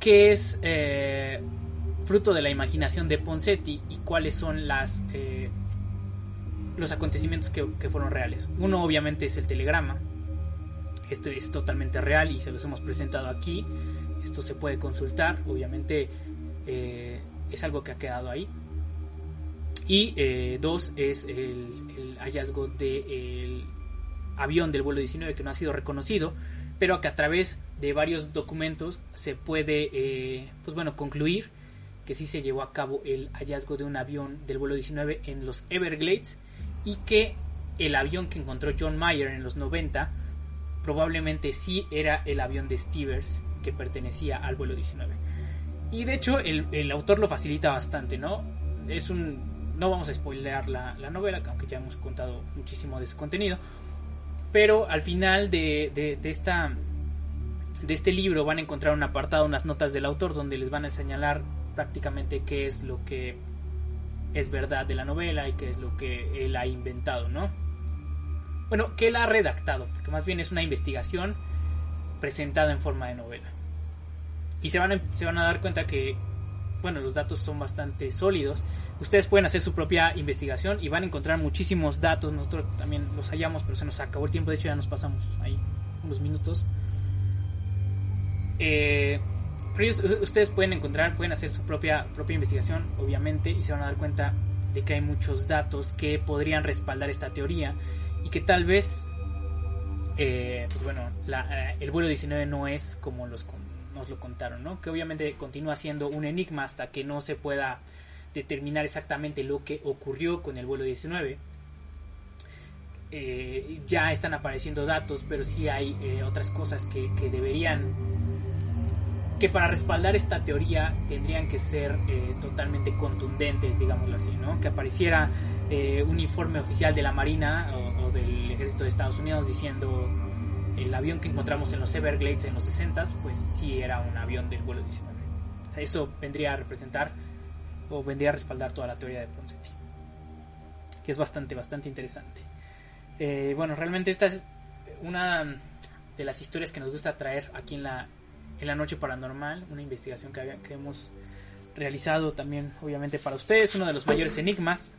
qué es eh, fruto de la imaginación de Poncetti y cuáles son las eh, los acontecimientos que, que, fueron reales. Uno obviamente es el telegrama, esto es totalmente real y se los hemos presentado aquí, esto se puede consultar, obviamente es algo que ha quedado ahí. Y eh, dos es el, hallazgo del avión del vuelo 19 que no ha sido reconocido, pero que a través de varios documentos se puede, eh, pues bueno, concluir que sí se llevó a cabo el hallazgo de un avión del vuelo 19 en los Everglades y que el avión que encontró John Mayer en los 90 probablemente sí era el avión de Stevers que pertenecía al vuelo 19. Y de hecho el, autor lo facilita bastante, ¿no? Es un... No vamos a spoilear la, novela, aunque ya hemos contado muchísimo de su contenido. Pero al final de, de, esta, de este libro van a encontrar un apartado, unas notas del autor, donde les van a señalar prácticamente qué es lo que es verdad de la novela y qué es lo que él ha inventado, ¿no? Bueno, que él ha redactado, porque más bien es una investigación presentada en forma de novela. Y se van, a, se van a dar cuenta que, bueno, los datos son bastante sólidos. Ustedes pueden hacer su propia investigación y van a encontrar muchísimos datos. Nosotros también los hallamos, pero se nos acabó el tiempo. De hecho, ya nos pasamos ahí unos minutos. Eh, pero ustedes pueden encontrar, pueden hacer su propia, propia investigación, obviamente, y se van a dar cuenta de que hay muchos datos que podrían respaldar esta teoría y que tal vez, eh, pues bueno, eh, el vuelo 19 no es como los nos lo contaron, ¿no? Que obviamente continúa siendo un enigma hasta que no se pueda determinar exactamente lo que ocurrió con el vuelo 19. Eh, ya están apareciendo datos, pero sí hay eh, otras cosas que, deberían, que para respaldar esta teoría tendrían que ser eh, totalmente contundentes, digámoslo así, ¿no? Que apareciera un informe oficial de la Marina o, o del Ejército de Estados Unidos diciendo el avión que encontramos en los Everglades en los 60 pues sí era un avión del vuelo 19. eso vendría a representar o vendría a respaldar toda la teoría de Ponseti. Que es bastante, bastante interesante. Eh, bueno, realmente esta es una de las historias que nos gusta traer aquí en la, en la Noche Paranormal, una investigación que, que hemos realizado también, obviamente, para ustedes, uno de los mayores enigmas.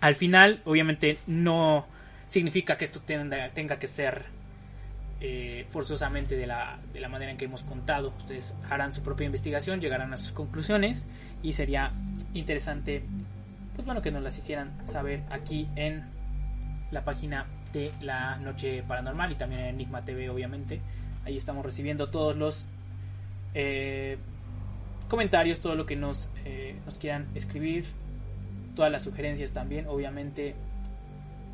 Al final, obviamente, no significa que esto tenga, tenga que ser eh, forzosamente de la, de la manera en que hemos contado. Ustedes harán su propia investigación, llegarán a sus conclusiones y sería interesante, pues bueno, que nos las hicieran saber aquí en la página de la Noche Paranormal y también en Enigma TV, obviamente. Ahí estamos recibiendo todos los eh, comentarios, todo lo que nos, eh, nos quieran escribir, todas las sugerencias también, obviamente.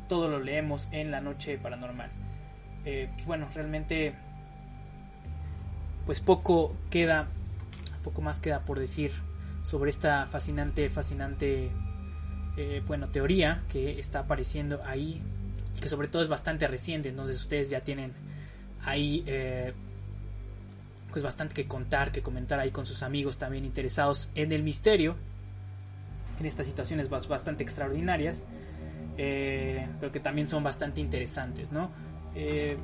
Todo lo leemos en la Noche Paranormal. Eh, bueno, realmente pues poco queda, poco más queda por decir sobre esta fascinante, fascinante, bueno, teoría que está apareciendo ahí, que sobre todo es bastante reciente, entonces ustedes ya tienen ahí eh, pues bastante que contar, que comentar ahí con sus amigos también interesados en el misterio, en estas situaciones bastante extraordinarias, pero que también son bastante interesantes, ¿no? Eh,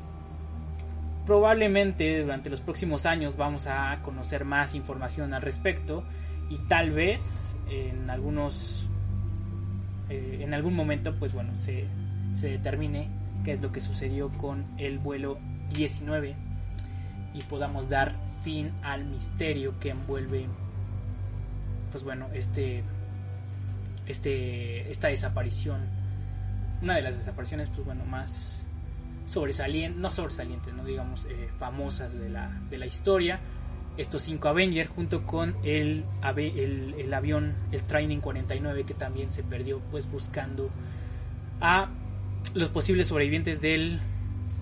probablemente durante los próximos años vamos a conocer más información al respecto y tal vez en algunos eh, en algún momento, pues bueno, se, se determine qué es lo que sucedió con el vuelo 19 y podamos dar fin al misterio que envuelve, pues bueno, este, este, esta desaparición, una de las desapariciones, pues bueno, más sobresalientes, no sobresalientes, no digamos eh, famosas de la, de la historia. Estos cinco Avengers junto con el, el, el avión, el Training 49 que también se perdió pues buscando a los posibles sobrevivientes del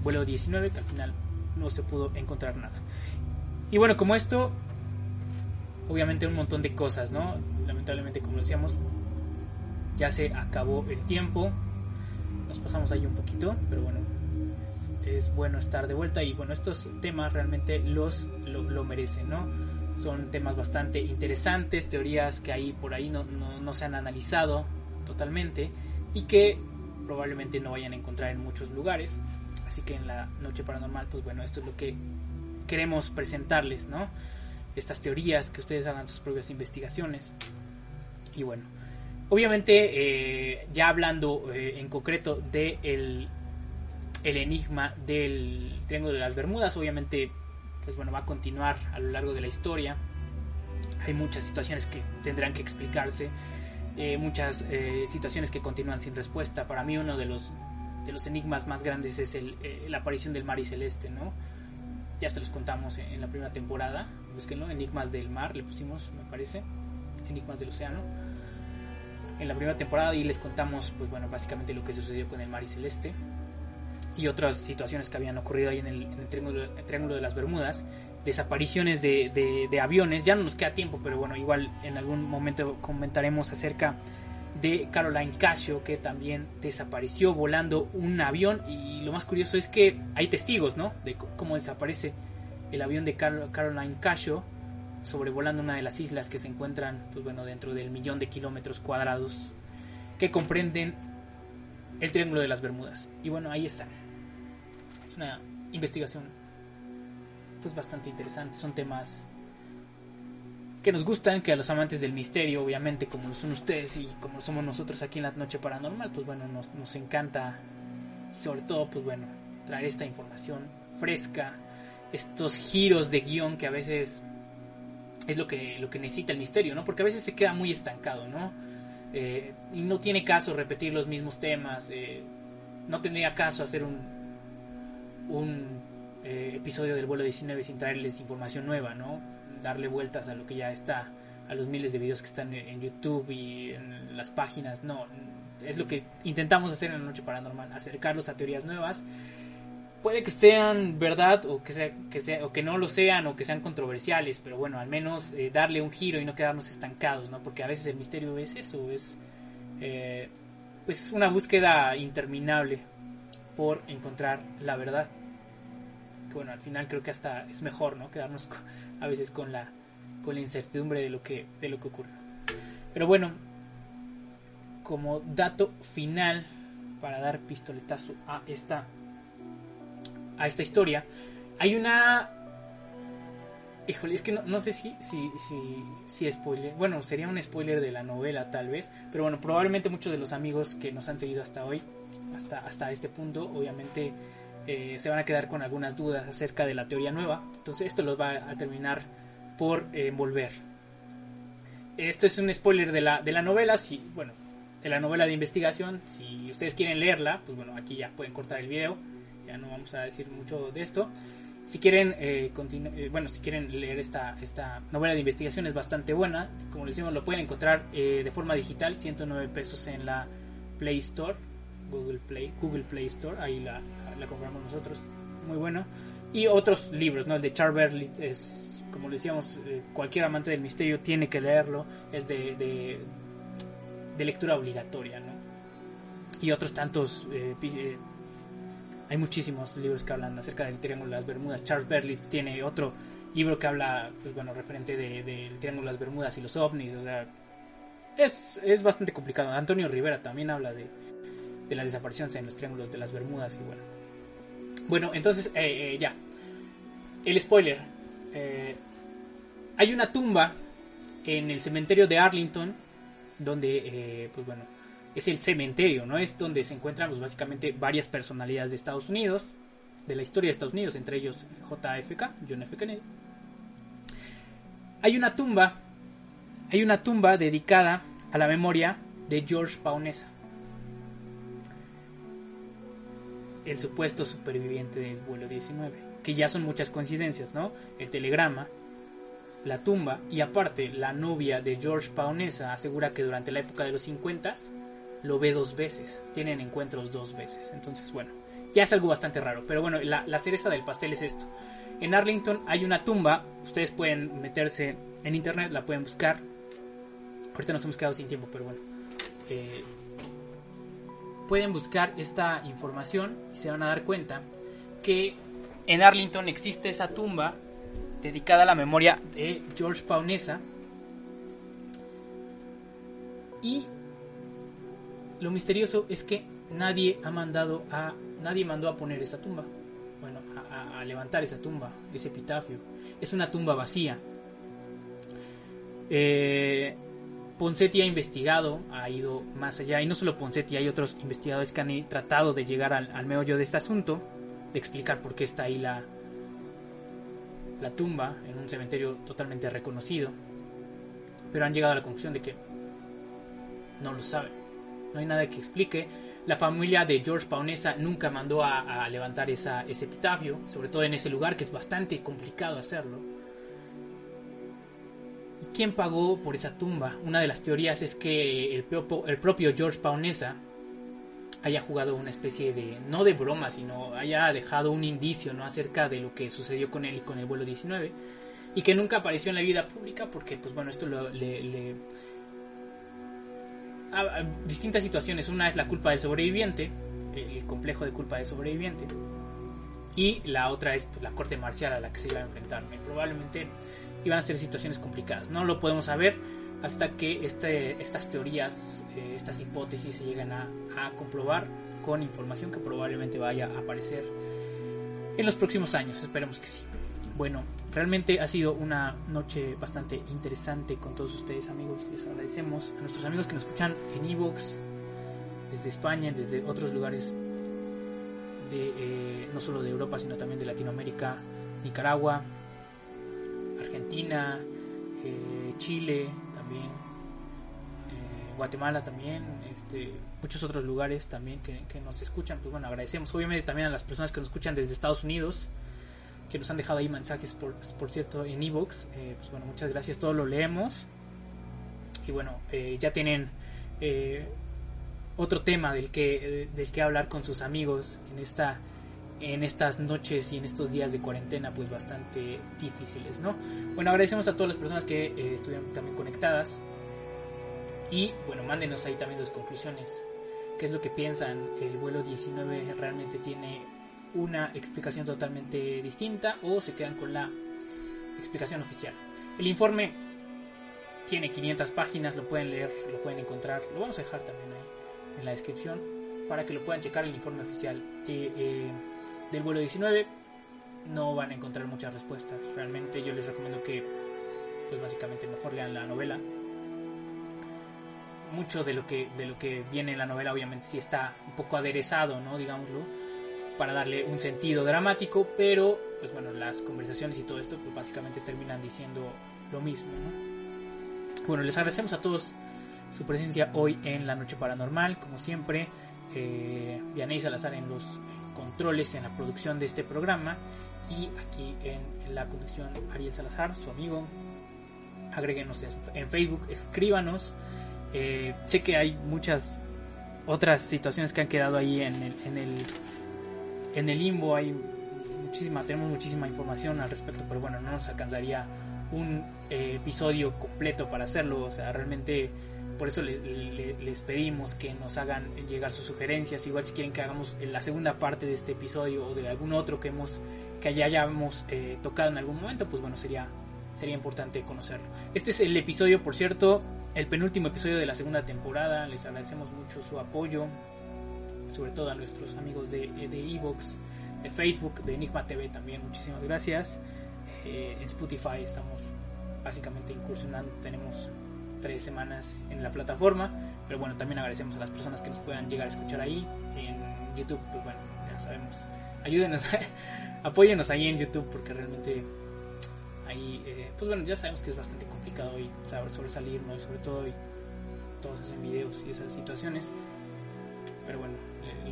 vuelo 19 que al final no se pudo encontrar nada. Y bueno, como esto, obviamente un montón de cosas, ¿no? Lamentablemente, como decíamos, ya se acabó el tiempo. Nos pasamos ahí un poquito, pero bueno, es, bueno estar de vuelta y bueno, estos temas realmente los lo, merecen, ¿no? Son temas bastante interesantes, teorías que ahí por ahí no, no, se han analizado totalmente y que probablemente no vayan a encontrar en muchos lugares. Así que en la noche paranormal, pues bueno, esto es lo que queremos presentarles, ¿no? Estas teorías, que ustedes hagan sus propias investigaciones. Y bueno, obviamente eh, ya hablando eh, en concreto de el, el enigma del Triángulo de las Bermudas, obviamente, pues bueno, va a continuar a lo largo de la historia. Hay muchas situaciones que tendrán que explicarse, eh, muchas situaciones que continúan sin respuesta. Para mí uno de los de los enigmas más grandes es el, la aparición del mar y celeste, ¿no? Ya se los contamos en, la primera temporada. Búsquenlo, Enigmas del Mar, le pusimos, me parece. Enigmas del Océano. En la primera temporada y les contamos, pues bueno, básicamente lo que sucedió con el Mar y Celeste. Y otras situaciones que habían ocurrido ahí en el, triángulo, de las Bermudas. Desapariciones de, de aviones. Ya no nos queda tiempo, pero bueno, igual en algún momento comentaremos acerca de Caroline Casio que también desapareció volando un avión y lo más curioso es que hay testigos, ¿no? De cómo desaparece el avión de Caroline Casio sobrevolando una de las islas que se encuentran, pues bueno, dentro del millón de kilómetros cuadrados que comprenden el Triángulo de las Bermudas. Y bueno, ahí está. Es una investigación pues bastante interesante, son temas que nos gustan, que a los amantes del misterio, obviamente, como lo son ustedes y como lo somos nosotros aquí en la Noche Paranormal, pues bueno, nos, encanta y sobre todo, pues bueno, traer esta información fresca, estos giros de guion que a veces es lo que, lo que necesita el misterio, ¿no? Porque a veces se queda muy estancado, ¿no? Eh, y no tiene caso repetir los mismos temas, eh, no tendría caso hacer un, un eh, episodio del vuelo 19 sin traerles información nueva, ¿no? Darle vueltas a lo que ya está, a los miles de videos que están en YouTube y en las páginas. No, es lo que intentamos hacer en la noche paranormal, acercarlos a teorías nuevas. Puede que sean verdad o que, sea, que sea, o que no lo sean o que sean controversiales, pero bueno, al menos eh, darle un giro y no quedarnos estancados, ¿no? Porque a veces el misterio es eso, es eh, pues una búsqueda interminable por encontrar la verdad. Bueno, al final creo que hasta es mejor, ¿no? Quedarnos [laughs] a veces con la, con la incertidumbre de lo, que, de lo que ocurre. Pero bueno, como dato final para dar pistoletazo a esta, a esta historia, hay una... Híjole, es que no, sé si, si, si, si spoiler. Bueno, sería un spoiler de la novela tal vez. Pero bueno, probablemente muchos de los amigos que nos han seguido hasta hoy, hasta, hasta este punto, obviamente eh, se van a quedar con algunas dudas acerca de la teoría nueva. Entonces esto los va a terminar por eh, envolver. Esto es un spoiler de la, de la novela, si, bueno, de la novela de investigación. Si ustedes quieren leerla, pues bueno, aquí ya pueden cortar el video. Ya no vamos a decir mucho de esto. Si quieren, eh, bueno, si quieren leer esta, esta novela de investigación es bastante buena. Como les decimos, lo pueden encontrar de forma digital, 109 pesos en la Play Store, Google Play, Google Play Store, ahí la, la compramos nosotros, muy bueno. Y otros libros, ¿no? El de Charles Berlitz es, como decíamos, eh, cualquier amante del misterio tiene que leerlo, es de, de, lectura obligatoria, ¿no? Y otros tantos, eh, eh, hay muchísimos libros que hablan acerca del Triángulo de las Bermudas. Charles Berlitz tiene otro libro que habla, pues bueno, referente del Triángulo de las Bermudas y los ovnis, o sea, es, es bastante complicado. Antonio Rivera también habla de, de las desapariciones en los Triángulos de las Bermudas y bueno, bueno, entonces, eh, eh, ya. El spoiler. Eh, hay una tumba en el cementerio de Arlington donde, pues bueno, es el cementerio, ¿no? Es donde se encuentran pues, básicamente varias personalidades de Estados Unidos, de la historia de Estados Unidos, entre ellos JFK, John F. Kennedy. Hay una tumba, hay una tumba dedicada a la memoria de George Paunesa, el supuesto superviviente del vuelo 19, que ya son muchas coincidencias, ¿no? El telegrama, la tumba y aparte la novia de George Paunesa asegura que durante la época de los 50 lo ve dos veces, tienen encuentros dos veces, entonces bueno, ya es algo bastante raro, pero bueno, la, la cereza del pastel es esto. En Arlington hay una tumba, ustedes pueden meterse en internet, la pueden buscar. Ahorita nos hemos quedado sin tiempo, pero bueno. Eh, pueden buscar esta información y se van a dar cuenta que en Arlington existe esa tumba dedicada a la memoria de George Paunesa. Y lo misterioso es que nadie ha mandado a nadie mandó a poner esa tumba. Bueno, a, a levantar esa tumba, ese epitafio. Es una tumba vacía. Eh, Poncetti ha investigado, ha ido más allá, y no solo Poncetti, hay otros investigadores que han tratado de llegar al, meollo de este asunto, de explicar por qué está ahí la, la tumba en un cementerio totalmente reconocido, pero han llegado a la conclusión de que no lo saben, no hay nada que explique. La familia de George Paunesa nunca mandó a, levantar esa, ese epitafio, sobre todo en ese lugar que es bastante complicado hacerlo ¿Y quién pagó por esa tumba? Una de las teorías es que el, propio George Paunesa haya jugado una especie de, no de broma, sino haya dejado un indicio ¿no? acerca de lo que sucedió con él y con el vuelo 19 y que nunca apareció en la vida pública porque pues bueno esto le, distintas situaciones una es la culpa del sobreviviente el complejo de culpa del sobreviviente y la otra es pues, la corte marcial a la que se iba a enfrentar probablemente y van a ser situaciones complicadas. No lo podemos saber hasta que este, estas teorías, eh, estas hipótesis se lleguen a, comprobar con información que probablemente vaya a aparecer en los próximos años. Esperemos que sí. Bueno, realmente ha sido una noche bastante interesante con todos ustedes amigos. Les agradecemos a nuestros amigos que nos escuchan en Evox, desde España, desde otros lugares de eh, no solo de Europa, sino también de Latinoamérica, Nicaragua, Argentina, eh, Chile también, eh, Guatemala también, este, muchos otros lugares también que, nos escuchan. Pues bueno, agradecemos obviamente también a las personas que nos escuchan desde Estados Unidos, que nos han dejado ahí mensajes, por, por cierto, en Evox. Eh, pues bueno, muchas gracias, todo lo leemos. Y bueno, ya tienen otro tema del que, del que hablar con sus amigos en esta en estas noches y en estos días de cuarentena pues bastante difíciles, ¿no? Bueno, agradecemos a todas las personas que eh, estuvieron también conectadas y bueno, mándenos ahí también sus conclusiones, qué es lo que piensan, el vuelo 19 realmente tiene una explicación totalmente distinta o se quedan con la explicación oficial. El informe tiene 500 páginas, lo pueden leer, lo pueden encontrar, lo vamos a dejar también ahí en la descripción para que lo puedan checar el informe oficial. de eh, del vuelo 19 no van a encontrar muchas respuestas. Realmente yo les recomiendo que, pues básicamente mejor lean la novela. Mucho de lo que de lo que viene en la novela obviamente sí está un poco aderezado, ¿no? Digámoslo, para darle un sentido dramático, pero pues bueno, las conversaciones y todo esto pues básicamente terminan diciendo lo mismo, ¿no? Bueno, les agradecemos a todos su presencia hoy en la noche paranormal, como siempre. Eh, Vianey Salazar en los controles en la producción de este programa y aquí en, la conducción Ariel Salazar, su amigo. Agréguenos en, Facebook, escríbanos. Eh, sé que hay muchas otras situaciones que han quedado ahí en el, en el, en el limbo. Hay muchísima, tenemos muchísima información al respecto, pero bueno, no nos alcanzaría un eh, episodio completo para hacerlo. O sea, realmente por eso les pedimos que nos hagan llegar sus sugerencias. Igual si quieren que hagamos la segunda parte de este episodio o de algún otro que hemos que ya hayamos eh, tocado en algún momento, pues bueno, sería sería importante conocerlo. Este es el episodio, por cierto, el penúltimo episodio de la segunda temporada. Les agradecemos mucho su apoyo, sobre todo a nuestros amigos de de Evox, de Facebook, de Enigma TV también. Muchísimas gracias. Eh, en Spotify estamos básicamente incursionando, tenemos tres semanas en la plataforma. Pero bueno, también agradecemos a las personas que nos puedan llegar a escuchar ahí en YouTube. Pues bueno, ya sabemos. Ayúdenos, [laughs] apóyenos ahí en YouTube porque realmente ahí, eh, pues bueno, ya sabemos que es bastante complicado y saber sobresalir, ¿no? Sobre todo y todos hacen videos y esas situaciones. Pero bueno,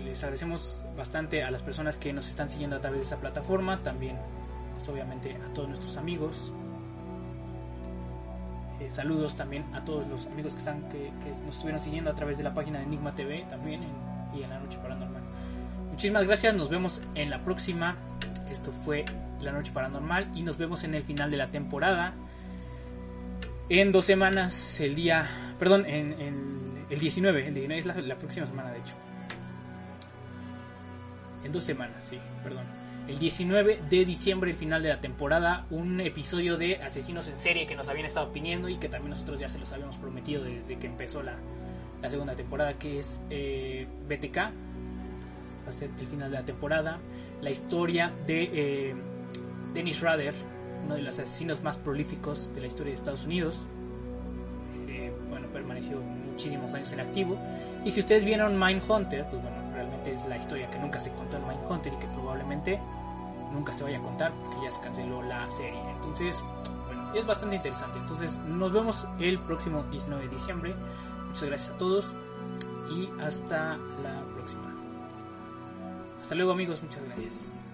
les agradecemos bastante a las personas que nos están siguiendo a través de esa plataforma. También, pues obviamente, a todos nuestros amigos. Eh, saludos también a todos los amigos que están que, nos estuvieron siguiendo a través de la página de Enigma TV también y en la noche paranormal. Muchísimas gracias, nos vemos en la próxima. Esto fue La Noche Paranormal y nos vemos en el final de la temporada. En dos semanas, el día, perdón, en, el 19, el 19 es la, la próxima semana de hecho. En dos semanas, sí, perdón. El 19 de diciembre, el final de la temporada, un episodio de Asesinos en Serie que nos habían estado pidiendo y que también nosotros ya se los habíamos prometido desde que empezó la, la segunda temporada, que es eh, BTK. Va a ser el final de la temporada. La historia de eh, Dennis Rader, uno de los asesinos más prolíficos de la historia de Estados Unidos. Eh, bueno, permaneció muchísimos años en activo. Y si ustedes vieron Mindhunter, pues bueno, es la historia que nunca se contó en Mindhunter y que probablemente nunca se vaya a contar porque ya se canceló la serie. Entonces, bueno, es bastante interesante. Entonces, nos vemos el próximo 19 de diciembre. Muchas gracias a todos y hasta la próxima. Hasta luego amigos, muchas gracias.